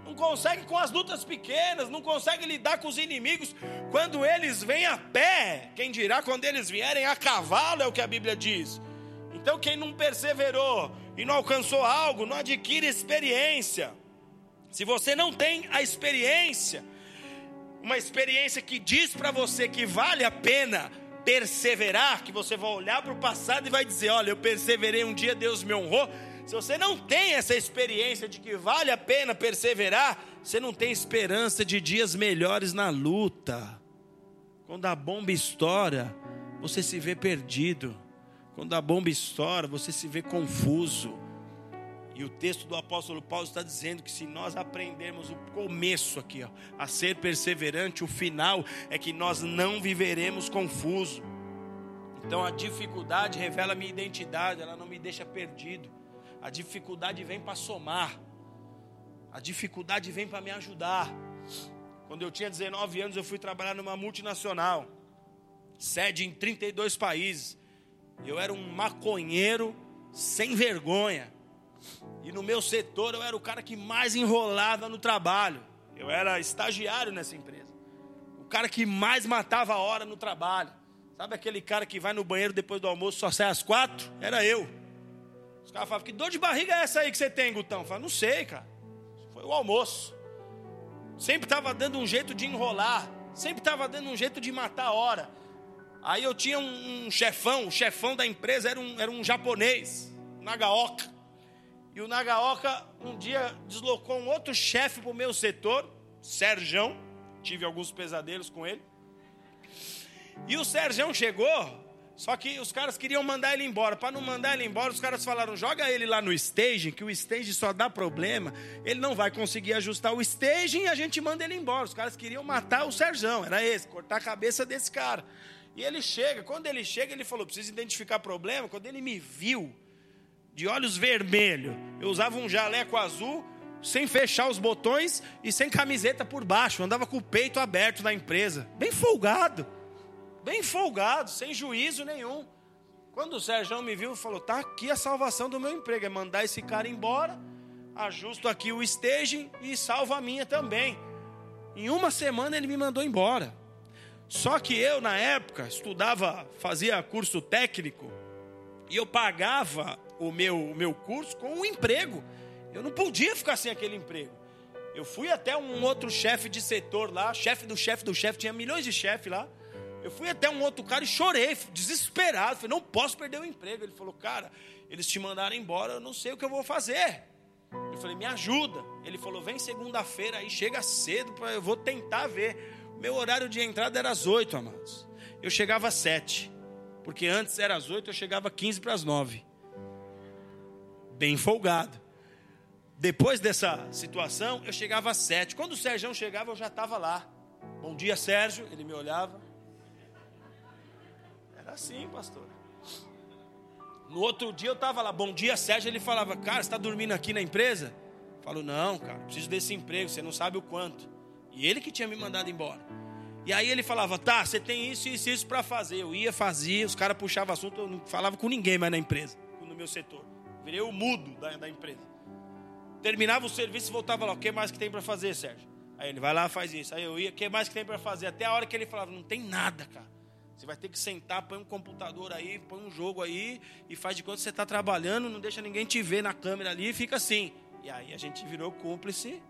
Não consegue com as lutas pequenas, não consegue lidar com os inimigos quando eles vêm a pé. Quem dirá quando eles vierem a cavalo, é o que a Bíblia diz. Então, quem não perseverou e não alcançou algo, não adquire experiência. Se você não tem a experiência, uma experiência que diz para você que vale a pena perseverar, que você vai olhar para o passado e vai dizer: Olha, eu perseverei um dia, Deus me honrou. Se você não tem essa experiência de que vale a pena perseverar, você não tem esperança de dias melhores na luta. Quando a bomba estoura, você se vê perdido. Quando a bomba estoura, você se vê confuso. E o texto do apóstolo Paulo está dizendo que se nós aprendermos o começo aqui, ó, a ser perseverante, o final é que nós não viveremos confuso. Então a dificuldade revela minha identidade, ela não me deixa perdido. A dificuldade vem para somar. A dificuldade vem para me ajudar. Quando eu tinha 19 anos, eu fui trabalhar numa multinacional, sede em 32 países. Eu era um maconheiro sem vergonha. E no meu setor eu era o cara que mais enrolava no trabalho. Eu era estagiário nessa empresa. O cara que mais matava a hora no trabalho. Sabe aquele cara que vai no banheiro depois do almoço só sai às quatro? Era eu. Os caras falavam, que dor de barriga é essa aí que você tem, Gutão? Eu falava, não sei, cara. Foi o almoço. Sempre estava dando um jeito de enrolar. Sempre estava dando um jeito de matar a hora. Aí eu tinha um, um chefão, o chefão da empresa era um, era um japonês, Nagaoka. E o Nagaoka um dia deslocou um outro chefe para o meu setor, Serjão. Tive alguns pesadelos com ele. E o Serjão chegou, só que os caras queriam mandar ele embora. Para não mandar ele embora, os caras falaram: joga ele lá no staging, que o staging só dá problema. Ele não vai conseguir ajustar o staging e a gente manda ele embora. Os caras queriam matar o Serjão, era esse, cortar a cabeça desse cara. E ele chega, quando ele chega, ele falou: precisa identificar problema. Quando ele me viu, de olhos vermelhos. Eu usava um jaleco azul, sem fechar os botões e sem camiseta por baixo. Eu andava com o peito aberto na empresa. Bem folgado. Bem folgado, sem juízo nenhum. Quando o Sérgio me viu, falou: tá aqui a salvação do meu emprego. É mandar esse cara embora, ajusto aqui o staging e salvo a minha também. Em uma semana ele me mandou embora. Só que eu, na época, estudava, fazia curso técnico, e eu pagava o meu, o meu curso com um emprego. Eu não podia ficar sem aquele emprego. Eu fui até um outro chefe de setor lá, chefe do chefe do chefe, tinha milhões de chefes lá. Eu fui até um outro cara e chorei, desesperado. Falei, não posso perder o emprego. Ele falou, cara, eles te mandaram embora, eu não sei o que eu vou fazer. Eu falei, me ajuda. Ele falou, vem segunda-feira aí, chega cedo, pra, eu vou tentar ver. Meu horário de entrada era às oito, amados. Eu chegava às sete. Porque antes era às 8, eu chegava 15 para as 9. Bem folgado. Depois dessa situação, eu chegava às 7. Quando o Sérgio chegava, eu já estava lá. Bom dia, Sérgio. Ele me olhava. Era assim, pastor. No outro dia eu estava lá. Bom dia, Sérgio. Ele falava, cara, você está dormindo aqui na empresa? Eu falo, não, cara, preciso desse emprego. Você não sabe o quanto. E ele que tinha me mandado embora. E aí ele falava, tá, você tem isso, isso, isso para fazer. Eu ia, fazia, os caras puxavam assunto, eu não falava com ninguém mais na empresa, no meu setor. Virei o mudo da, da empresa. Terminava o serviço e voltava lá, o que mais que tem para fazer, Sérgio? Aí ele vai lá, faz isso. Aí eu ia, o que mais que tem para fazer? Até a hora que ele falava, não tem nada, cara. Você vai ter que sentar, põe um computador aí, põe um jogo aí e faz de conta que você está trabalhando, não deixa ninguém te ver na câmera ali e fica assim. E aí a gente virou cúmplice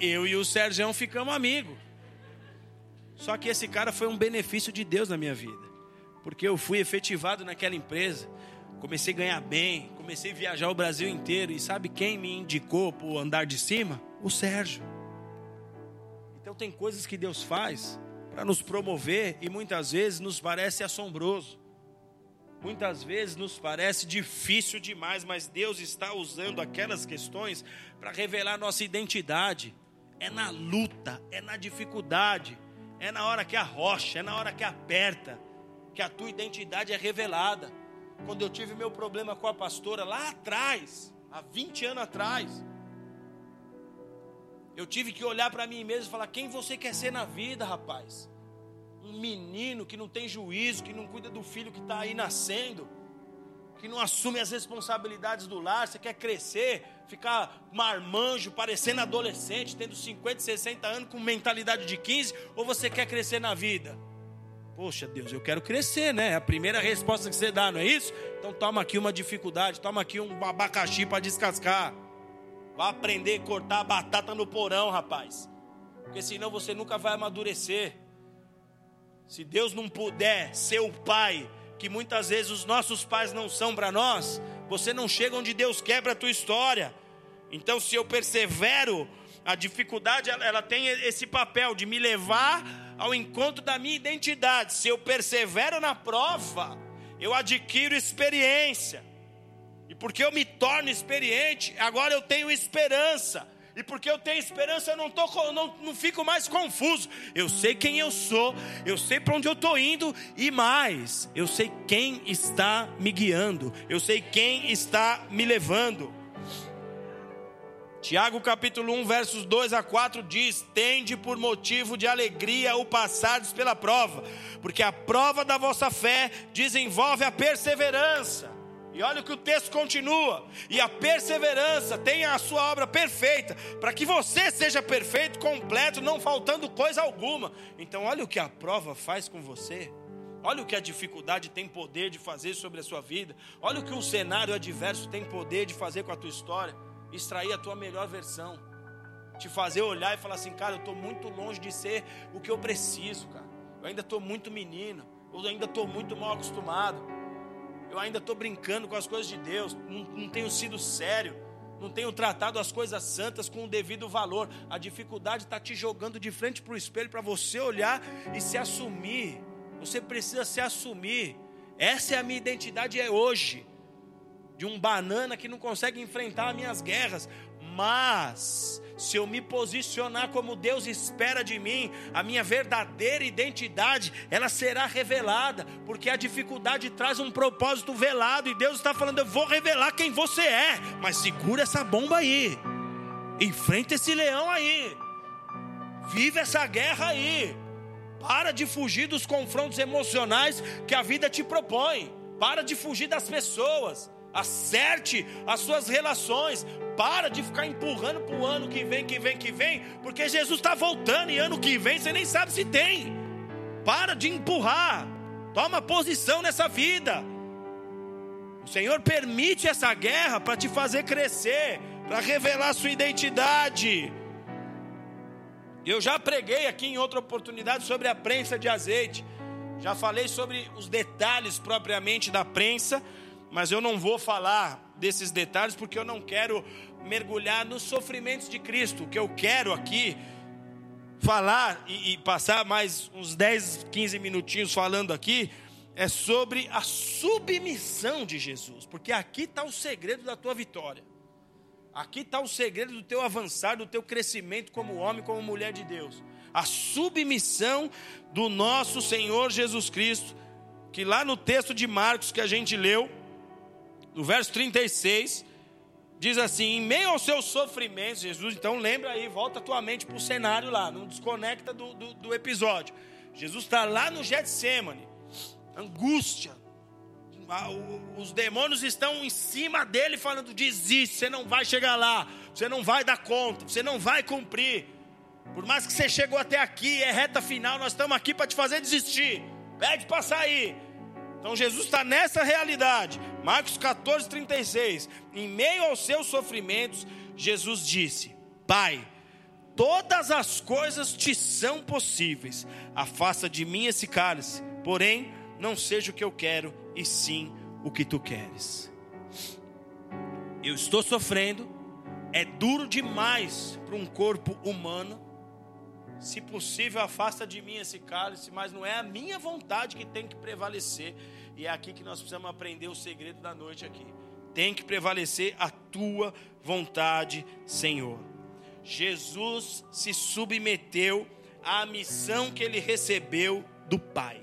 eu e o Sérgio ficamos amigos. Só que esse cara foi um benefício de Deus na minha vida. Porque eu fui efetivado naquela empresa. Comecei a ganhar bem, comecei a viajar o Brasil inteiro. E sabe quem me indicou para o andar de cima? O Sérgio. Então tem coisas que Deus faz para nos promover e muitas vezes nos parece assombroso. Muitas vezes nos parece difícil demais, mas Deus está usando aquelas questões para revelar nossa identidade é na luta, é na dificuldade, é na hora que arrocha, é na hora que aperta, que a tua identidade é revelada. Quando eu tive meu problema com a pastora lá atrás, há 20 anos atrás, eu tive que olhar para mim mesmo e falar: quem você quer ser na vida, rapaz? Um menino que não tem juízo, que não cuida do filho que está aí nascendo que não assume as responsabilidades do lar, você quer crescer, ficar marmanjo, parecendo adolescente, tendo 50, 60 anos com mentalidade de 15, ou você quer crescer na vida? Poxa, Deus, eu quero crescer, né? É a primeira resposta que você dá, não é isso? Então toma aqui uma dificuldade, toma aqui um abacaxi para descascar. Vá aprender a cortar a batata no porão, rapaz. Porque senão você nunca vai amadurecer. Se Deus não puder ser o pai que muitas vezes os nossos pais não são para nós, você não chega onde Deus quebra a tua história. Então, se eu persevero, a dificuldade ela, ela tem esse papel de me levar ao encontro da minha identidade. Se eu persevero na prova, eu adquiro experiência. E porque eu me torno experiente, agora eu tenho esperança. E porque eu tenho esperança, eu não, tô, não, não fico mais confuso. Eu sei quem eu sou, eu sei para onde eu estou indo, e mais, eu sei quem está me guiando, eu sei quem está me levando. Tiago capítulo 1, versos 2 a 4 diz: Tende por motivo de alegria o passardes pela prova, porque a prova da vossa fé desenvolve a perseverança. E olha o que o texto continua. E a perseverança tenha a sua obra perfeita, para que você seja perfeito, completo, não faltando coisa alguma. Então, olha o que a prova faz com você. Olha o que a dificuldade tem poder de fazer sobre a sua vida. Olha o que um cenário adverso tem poder de fazer com a tua história. Extrair a tua melhor versão. Te fazer olhar e falar assim, cara, eu estou muito longe de ser o que eu preciso, cara. Eu ainda estou muito menino. Eu ainda estou muito mal acostumado eu ainda estou brincando com as coisas de Deus, não, não tenho sido sério, não tenho tratado as coisas santas com o devido valor. A dificuldade está te jogando de frente para o espelho para você olhar e se assumir. Você precisa se assumir. Essa é a minha identidade é hoje. De um banana que não consegue enfrentar as minhas guerras, mas se eu me posicionar como Deus espera de mim, a minha verdadeira identidade, ela será revelada, porque a dificuldade traz um propósito velado e Deus está falando: eu vou revelar quem você é, mas segura essa bomba aí, enfrenta esse leão aí, vive essa guerra aí, para de fugir dos confrontos emocionais que a vida te propõe, para de fugir das pessoas. Acerte as suas relações, para de ficar empurrando para o ano que vem, que vem, que vem, porque Jesus está voltando e ano que vem você nem sabe se tem. Para de empurrar, toma posição nessa vida. O Senhor permite essa guerra para te fazer crescer, para revelar sua identidade. Eu já preguei aqui em outra oportunidade sobre a prensa de azeite. Já falei sobre os detalhes propriamente da prensa, mas eu não vou falar desses detalhes porque eu não quero mergulhar nos sofrimentos de Cristo. O que eu quero aqui falar e, e passar mais uns 10, 15 minutinhos falando aqui é sobre a submissão de Jesus, porque aqui está o segredo da tua vitória. Aqui está o segredo do teu avançar, do teu crescimento como homem, como mulher de Deus. A submissão do nosso Senhor Jesus Cristo, que lá no texto de Marcos que a gente leu, no verso 36, diz assim: em meio aos seus sofrimentos, Jesus, então lembra aí, volta a tua mente para o cenário lá, não desconecta do, do, do episódio. Jesus está lá no Getsemane, angústia, os demônios estão em cima dele falando: desiste, você não vai chegar lá, você não vai dar conta, você não vai cumprir. Por mais que você chegou até aqui, é reta final, nós estamos aqui para te fazer desistir. Pede para sair. Então Jesus está nessa realidade. Marcos 14, 36. Em meio aos seus sofrimentos, Jesus disse: Pai, todas as coisas te são possíveis. Afasta de mim esse cálice. Porém, não seja o que eu quero, e sim o que tu queres. Eu estou sofrendo, é duro demais para um corpo humano. Se possível, afasta de mim esse cálice, mas não é a minha vontade que tem que prevalecer. E é aqui que nós precisamos aprender o segredo da noite aqui. Tem que prevalecer a tua vontade, Senhor. Jesus se submeteu à missão que ele recebeu do Pai.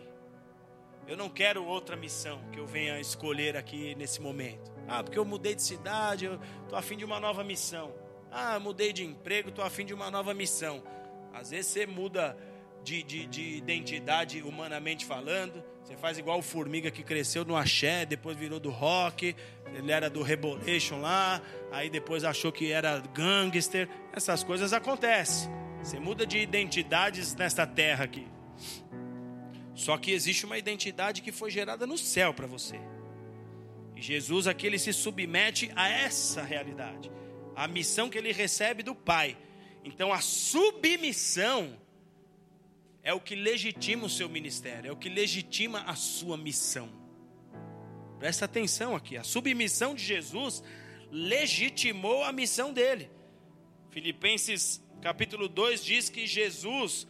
Eu não quero outra missão que eu venha escolher aqui nesse momento. Ah, porque eu mudei de cidade, eu estou afim de uma nova missão. Ah, mudei de emprego, estou afim de uma nova missão. Às vezes você muda de, de, de, identidade humanamente falando. Você faz igual o Formiga que cresceu no axé, depois virou do rock, ele era do Rebolation lá, aí depois achou que era gangster. Essas coisas acontecem. Você muda de identidades nesta terra aqui. Só que existe uma identidade que foi gerada no céu para você. E Jesus aqui ele se submete a essa realidade, a missão que ele recebe do Pai. Então a submissão é o que legitima o seu ministério, é o que legitima a sua missão. Presta atenção aqui, a submissão de Jesus legitimou a missão dele. Filipenses capítulo 2 diz que Jesus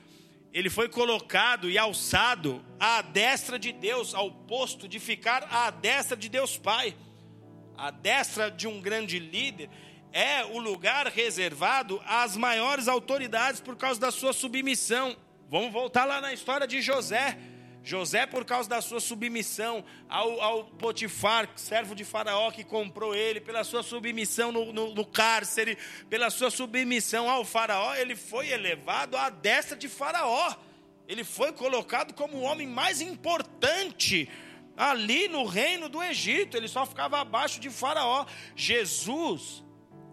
ele foi colocado e alçado à destra de Deus, ao posto de ficar à destra de Deus Pai. A destra de um grande líder é o lugar reservado às maiores autoridades por causa da sua submissão. Vamos voltar lá na história de José. José, por causa da sua submissão ao, ao Potifar, servo de Faraó, que comprou ele, pela sua submissão no, no, no, cárcere, pela sua submissão ao Faraó, ele foi elevado à destra de Faraó. Ele foi colocado como o homem mais importante ali no reino do Egito, ele só ficava abaixo de Faraó. Jesus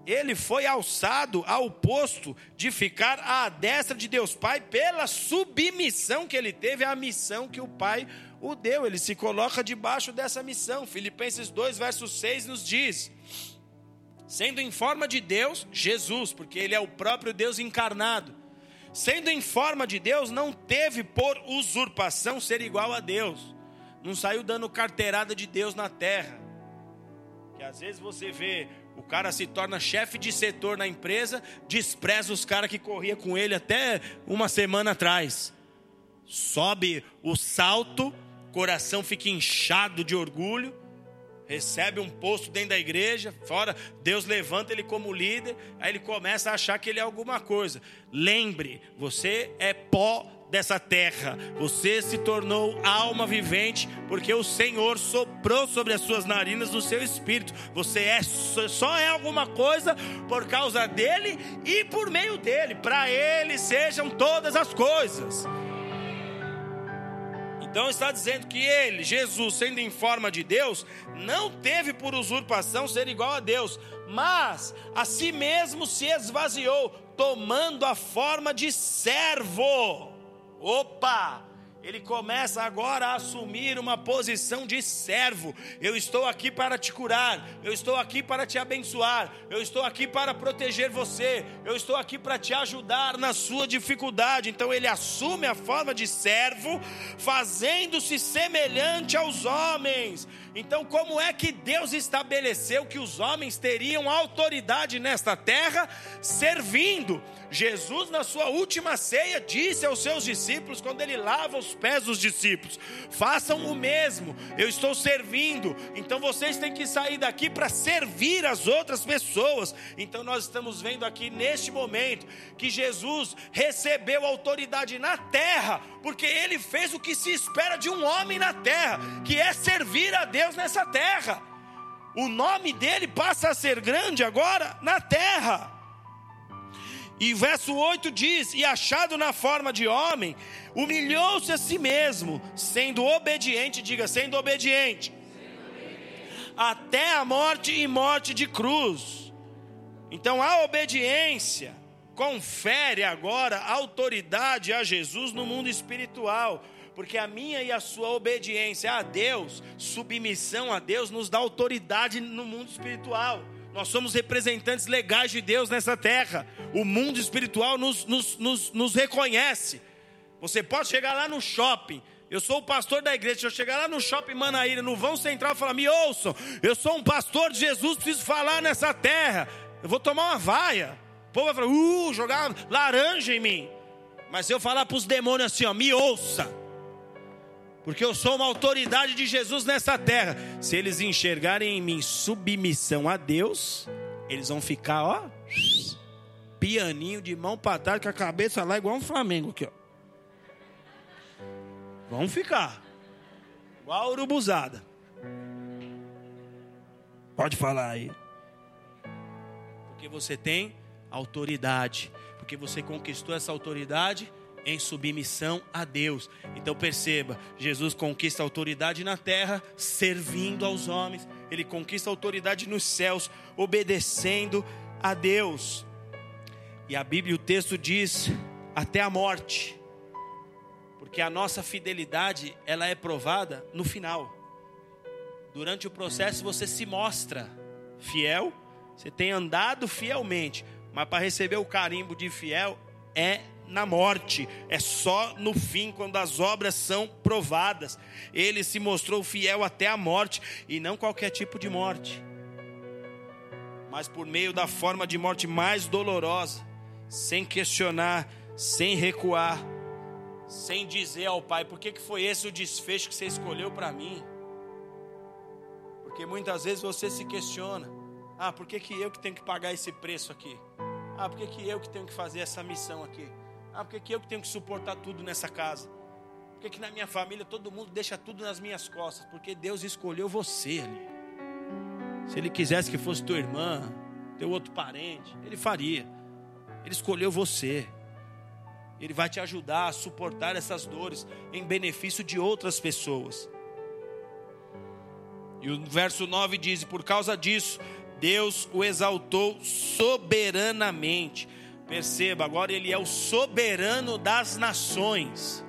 ele foi alçado ao posto de ficar à destra de Deus Pai pela submissão que ele teve à missão que o Pai o deu. Ele se coloca debaixo dessa missão. Filipenses 2, verso 6 nos diz: sendo em forma de Deus, Jesus, porque ele é o próprio Deus encarnado. Sendo em forma de Deus, não teve por usurpação ser igual a Deus. Não saiu dando carteirada de Deus na terra. Que às vezes você vê o cara se torna chefe de setor na empresa, despreza os caras que corria com ele até uma semana atrás. Sobe o salto, coração fica inchado de orgulho, recebe um posto dentro da igreja, fora, Deus levanta ele como líder, aí ele começa a achar que ele é alguma coisa. Lembre, você é pó dessa terra. Você se tornou alma vivente porque o Senhor soprou sobre as suas narinas o seu espírito. Você é só é alguma coisa por causa dele e por meio dele. Para ele sejam todas as coisas. Então está dizendo que ele, Jesus, sendo em forma de Deus, não teve por usurpação ser igual a Deus, mas a si mesmo se esvaziou, tomando a forma de servo Opa! ele começa agora a assumir uma posição de servo. Eu estou aqui para te curar, eu estou aqui para te abençoar, eu estou aqui para proteger você, eu estou aqui para te ajudar na sua dificuldade. Então ele assume a forma de servo, fazendo-se semelhante aos homens. Então, como é que Deus estabeleceu que os homens teriam autoridade nesta terra, servindo? Jesus, na sua última ceia, disse aos seus discípulos, quando ele lava os pés dos discípulos: façam o mesmo, eu estou servindo, então vocês têm que sair daqui para servir as outras pessoas. Então, nós estamos vendo aqui neste momento que Jesus recebeu autoridade na terra, porque ele fez o que se espera de um homem na terra, que é servir a Deus nessa terra. O nome dele passa a ser grande agora na terra. E verso 8 diz: E achado na forma de homem, humilhou-se a si mesmo, sendo obediente, diga, sendo obediente, sendo obediente, até a morte e morte de cruz. Então a obediência confere agora autoridade a Jesus no mundo espiritual, porque a minha e a sua obediência a Deus, submissão a Deus, nos dá autoridade no mundo espiritual. Nós somos representantes legais de Deus nessa terra. O mundo espiritual nos, nos, nos, nos reconhece. Você pode chegar lá no shopping. Eu sou o pastor da igreja. Se eu chegar lá no shopping Manaíra, no vão central, e falar: Me ouçam, eu sou um pastor de Jesus, preciso falar nessa terra. Eu vou tomar uma vaia. O povo vai falar: Uh, jogar laranja em mim. Mas se eu falar para os demônios assim: ó, Me ouça porque eu sou uma autoridade de Jesus nessa terra. Se eles enxergarem em mim submissão a Deus, eles vão ficar, ó, pianinho de mão para trás, com a cabeça lá igual um Flamengo aqui, ó. Vão ficar. Igual urubuzada. Pode falar aí. Porque você tem autoridade. Porque você conquistou essa autoridade em submissão a Deus. Então perceba, Jesus conquista autoridade na terra, servindo aos homens, ele conquista autoridade nos céus, obedecendo a Deus. E a Bíblia, o texto diz até a morte. Porque a nossa fidelidade, ela é provada no final. Durante o processo você se mostra fiel, você tem andado fielmente, mas para receber o carimbo de fiel é na morte, é só no fim, quando as obras são provadas. Ele se mostrou fiel até a morte, e não qualquer tipo de morte, mas por meio da forma de morte mais dolorosa, sem questionar, sem recuar, sem dizer ao Pai: por que, que foi esse o desfecho que você escolheu para mim? Porque muitas vezes você se questiona: ah, por que, que eu que tenho que pagar esse preço aqui? Ah, por que, que eu que tenho que fazer essa missão aqui? Ah, porque que eu que tenho que suportar tudo nessa casa? Porque que na minha família todo mundo deixa tudo nas minhas costas? Porque Deus escolheu você ali. Se Ele quisesse que fosse tua irmã, teu outro parente, Ele faria. Ele escolheu você. Ele vai te ajudar a suportar essas dores em benefício de outras pessoas. E o verso 9 diz: Por causa disso, Deus o exaltou soberanamente Perceba, agora ele é o soberano das nações.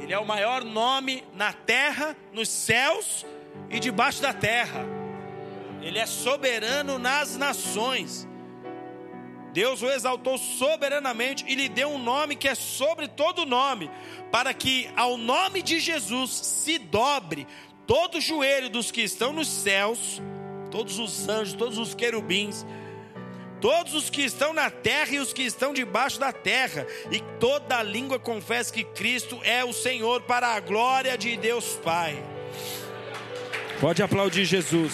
Ele é o maior nome na terra, nos céus e debaixo da terra. Ele é soberano nas nações. Deus o exaltou soberanamente e lhe deu um nome que é sobre todo nome, para que ao nome de Jesus se dobre todo o joelho dos que estão nos céus, todos os anjos, todos os querubins, todos os que estão na terra e os que estão debaixo da terra, e toda língua confesse que Cristo é o Senhor, para a glória de Deus Pai. Pode aplaudir Jesus.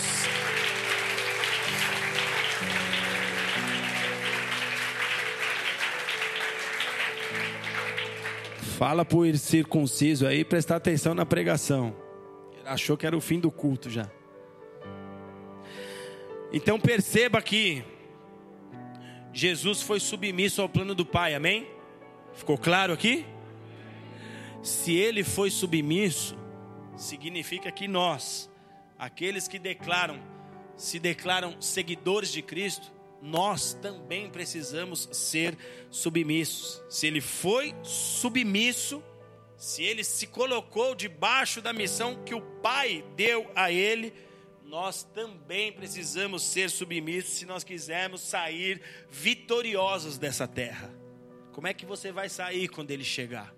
Fala para o circunciso aí prestar atenção na pregação. Ele achou que era o fim do culto já. Então perceba que Jesus foi submisso ao plano do Pai, amém? Ficou claro aqui? Se ele foi submisso, significa que nós, aqueles que declaram, se declaram seguidores de Cristo, nós também precisamos ser submissos. Se ele foi submisso, se ele se colocou debaixo da missão que o Pai deu a ele, nós também precisamos ser submissos se nós quisermos sair vitoriosos dessa terra. Como é que você vai sair quando ele chegar?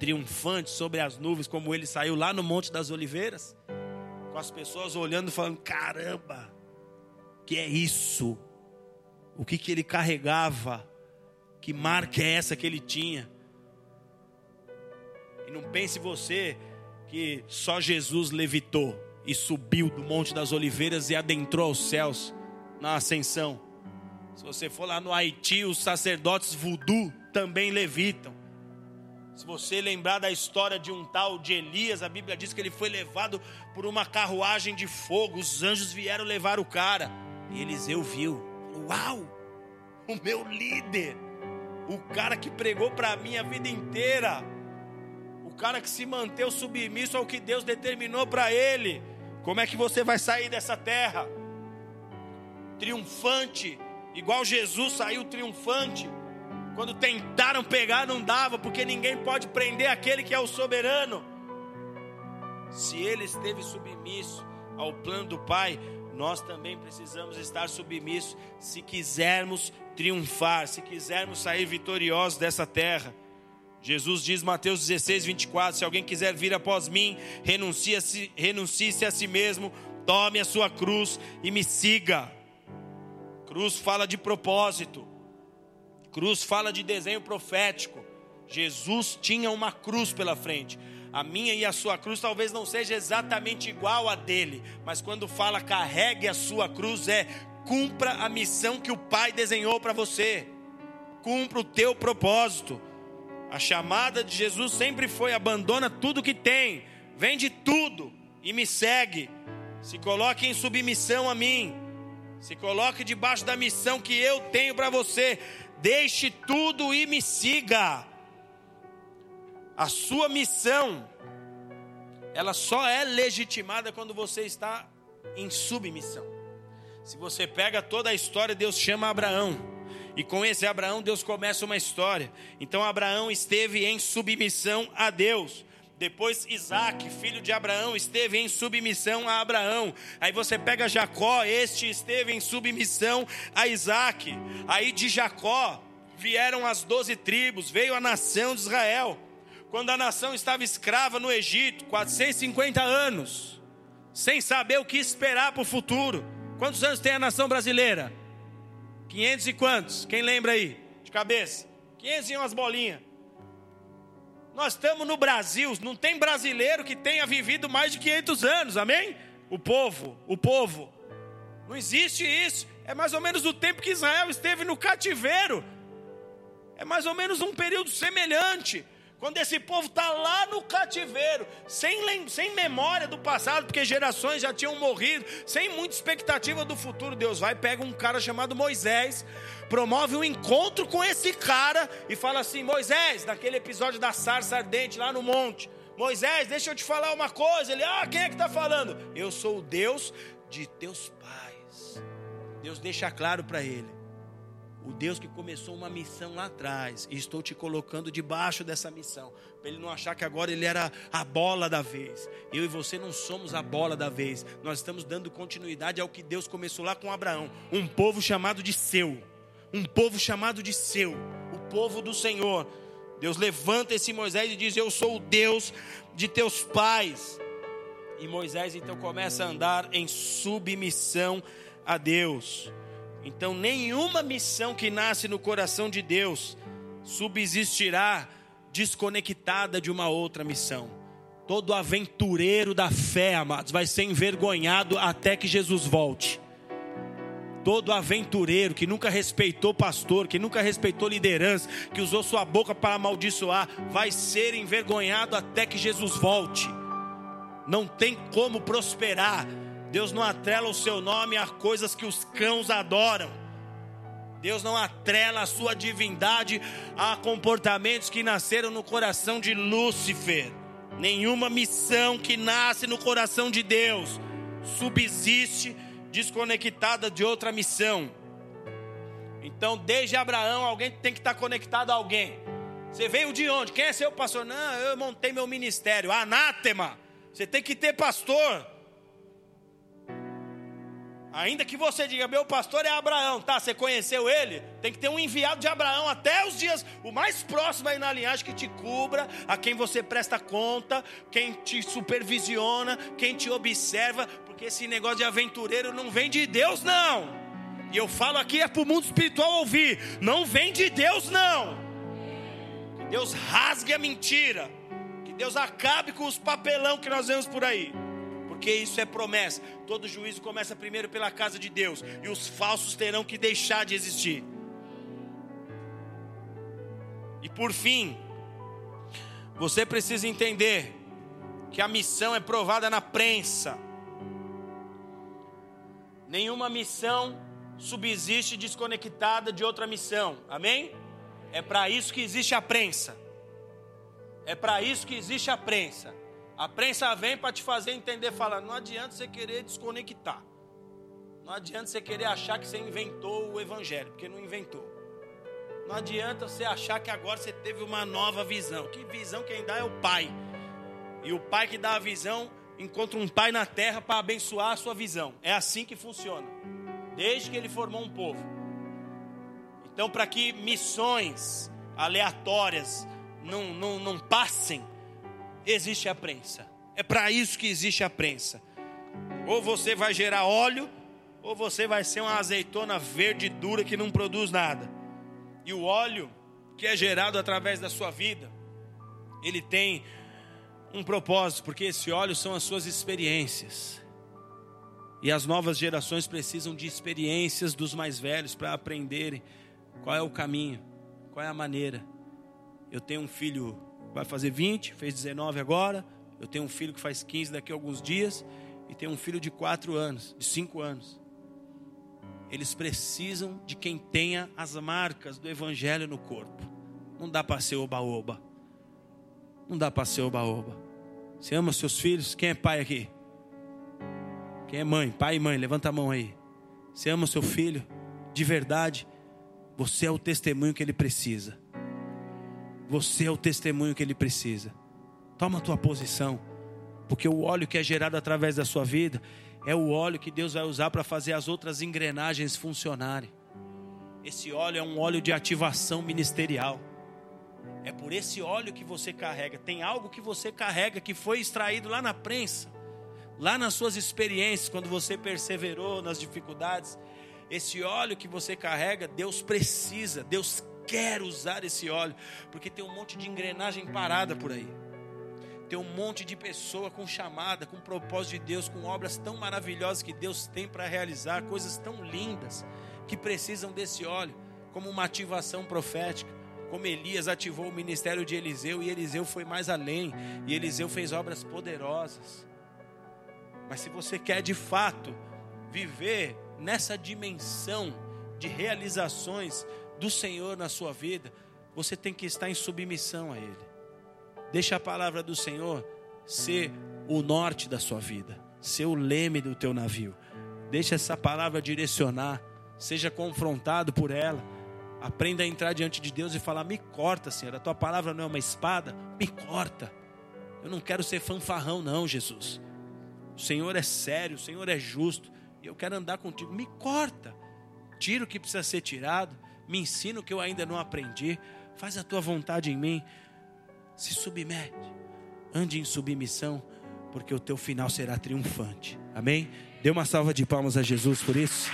Triunfante sobre as nuvens, como ele saiu lá no Monte das Oliveiras? Com as pessoas olhando e falando: caramba, que é isso? O que, que ele carregava? Que marca é essa que ele tinha? E não pense você que só Jesus levitou e subiu do Monte das Oliveiras e adentrou aos céus na ascensão. Se você for lá no Haiti, os sacerdotes voodoo também levitam. Se você lembrar da história de um tal de Elias, a Bíblia diz que ele foi levado por uma carruagem de fogo. Os anjos vieram levar o cara. E Eliseu viu. Uau! O meu líder. O cara que pregou para mim a vida inteira. O cara que se manteve submisso ao que Deus determinou para ele. Como é que você vai sair dessa terra? Triunfante, igual Jesus saiu triunfante. Quando tentaram pegar, não dava, porque ninguém pode prender aquele que é o soberano. Se ele esteve submisso ao plano do Pai, nós também precisamos estar submissos se quisermos triunfar, se quisermos sair vitoriosos dessa terra. Jesus diz, Mateus 16, 24: Se alguém quiser vir após mim, renuncie-se renuncie a si mesmo, tome a sua cruz e me siga. Cruz fala de propósito, cruz fala de desenho profético. Jesus tinha uma cruz pela frente. A minha e a sua cruz talvez não seja exatamente igual a dele, mas quando fala carregue a sua cruz, é cumpra a missão que o Pai desenhou para você, cumpra o teu propósito. A chamada de Jesus sempre foi: abandona tudo que tem, vende tudo e me segue. Se coloque em submissão a mim. Se coloque debaixo da missão que eu tenho para você. Deixe tudo e me siga. A sua missão, ela só é legitimada quando você está em submissão. Se você pega toda a história, Deus chama Abraão. E com esse Abraão, Deus começa uma história. Então Abraão esteve em submissão a Deus. Depois Isaac, filho de Abraão, esteve em submissão a Abraão. Aí você pega Jacó, este esteve em submissão a Isaac. Aí de Jacó vieram as doze tribos, veio a nação de Israel. Quando a nação estava escrava no Egito, 450 anos, sem saber o que esperar para o futuro. Quantos anos tem a nação brasileira? 500 e quantos? Quem lembra aí? De cabeça. 500 e umas bolinhas. Nós estamos no Brasil, não tem brasileiro que tenha vivido mais de 500 anos, amém? O povo, o povo. Não existe isso. É mais ou menos o tempo que Israel esteve no cativeiro. É mais ou menos um período semelhante. Quando esse povo está lá no cativeiro, sem, sem memória do passado, porque gerações já tinham morrido, sem muita expectativa do futuro, Deus vai, pega um cara chamado Moisés, promove um encontro com esse cara e fala assim: Moisés, naquele episódio da sarça ardente lá no monte, Moisés, deixa eu te falar uma coisa. Ele, ah, quem é que está falando? Eu sou o Deus de teus pais. Deus deixa claro para ele o Deus que começou uma missão lá atrás, e estou te colocando debaixo dessa missão, para ele não achar que agora ele era a bola da vez. Eu e você não somos a bola da vez, nós estamos dando continuidade ao que Deus começou lá com Abraão, um povo chamado de seu, um povo chamado de seu, o povo do Senhor. Deus levanta esse Moisés e diz: Eu sou o Deus de teus pais. E Moisés então começa a andar em submissão a Deus. Então, nenhuma missão que nasce no coração de Deus subsistirá desconectada de uma outra missão. Todo aventureiro da fé, amados, vai ser envergonhado até que Jesus volte. Todo aventureiro que nunca respeitou pastor, que nunca respeitou liderança, que usou sua boca para amaldiçoar, vai ser envergonhado até que Jesus volte. Não tem como prosperar Deus não atrela o seu nome a coisas que os cãos adoram. Deus não atrela a sua divindade a comportamentos que nasceram no coração de Lúcifer. Nenhuma missão que nasce no coração de Deus subsiste desconectada de outra missão. Então, desde Abraão, alguém tem que estar conectado a alguém. Você veio de onde? Quem é seu pastor? Não, eu montei meu ministério. Anátema. Você tem que ter pastor. Ainda que você diga, meu pastor é Abraão, tá? Você conheceu ele? Tem que ter um enviado de Abraão até os dias, o mais próximo aí na linhagem que te cubra, a quem você presta conta, quem te supervisiona, quem te observa, porque esse negócio de aventureiro não vem de Deus, não. E eu falo aqui é para o mundo espiritual ouvir: não vem de Deus, não. Que Deus rasgue a mentira, que Deus acabe com os papelão que nós vemos por aí porque isso é promessa. Todo juízo começa primeiro pela casa de Deus, e os falsos terão que deixar de existir. E por fim, você precisa entender que a missão é provada na prensa. Nenhuma missão subsiste desconectada de outra missão. Amém? É para isso que existe a prensa. É para isso que existe a prensa. A prensa vem para te fazer entender, fala, não adianta você querer desconectar. Não adianta você querer achar que você inventou o evangelho, porque não inventou. Não adianta você achar que agora você teve uma nova visão. Que visão quem dá é o Pai. E o Pai que dá a visão encontra um Pai na terra para abençoar a sua visão. É assim que funciona. Desde que ele formou um povo. Então, para que missões aleatórias não, não, não passem existe a prensa. É para isso que existe a prensa. Ou você vai gerar óleo, ou você vai ser uma azeitona verde dura que não produz nada. E o óleo que é gerado através da sua vida, ele tem um propósito, porque esse óleo são as suas experiências. E as novas gerações precisam de experiências dos mais velhos para aprenderem qual é o caminho, qual é a maneira. Eu tenho um filho vai fazer 20, fez 19 agora. Eu tenho um filho que faz 15 daqui a alguns dias. E tenho um filho de 4 anos, de 5 anos. Eles precisam de quem tenha as marcas do Evangelho no corpo. Não dá para ser oba-oba. Não dá para ser oba-oba. Você ama seus filhos? Quem é pai aqui? Quem é mãe? Pai e mãe, levanta a mão aí. Você ama seu filho? De verdade? Você é o testemunho que ele precisa. Você é o testemunho que ele precisa. Toma a tua posição, porque o óleo que é gerado através da sua vida é o óleo que Deus vai usar para fazer as outras engrenagens funcionarem. Esse óleo é um óleo de ativação ministerial. É por esse óleo que você carrega. Tem algo que você carrega que foi extraído lá na prensa, lá nas suas experiências, quando você perseverou nas dificuldades. Esse óleo que você carrega, Deus precisa, Deus quer usar esse óleo, porque tem um monte de engrenagem parada por aí. Tem um monte de pessoa com chamada, com propósito de Deus, com obras tão maravilhosas que Deus tem para realizar, coisas tão lindas que precisam desse óleo, como uma ativação profética, como Elias ativou o ministério de Eliseu e Eliseu foi mais além, e Eliseu fez obras poderosas. Mas se você quer de fato viver nessa dimensão de realizações do Senhor na sua vida, você tem que estar em submissão a Ele. Deixa a palavra do Senhor ser o norte da sua vida, ser o leme do teu navio. Deixa essa palavra direcionar, seja confrontado por ela. Aprenda a entrar diante de Deus e falar: Me corta, Senhor. A tua palavra não é uma espada, me corta. Eu não quero ser fanfarrão, não, Jesus. O Senhor é sério, o Senhor é justo. E eu quero andar contigo. Me corta. Tira o que precisa ser tirado me ensina o que eu ainda não aprendi, faz a tua vontade em mim, se submete, ande em submissão, porque o teu final será triunfante. Amém? Dê uma salva de palmas a Jesus por isso.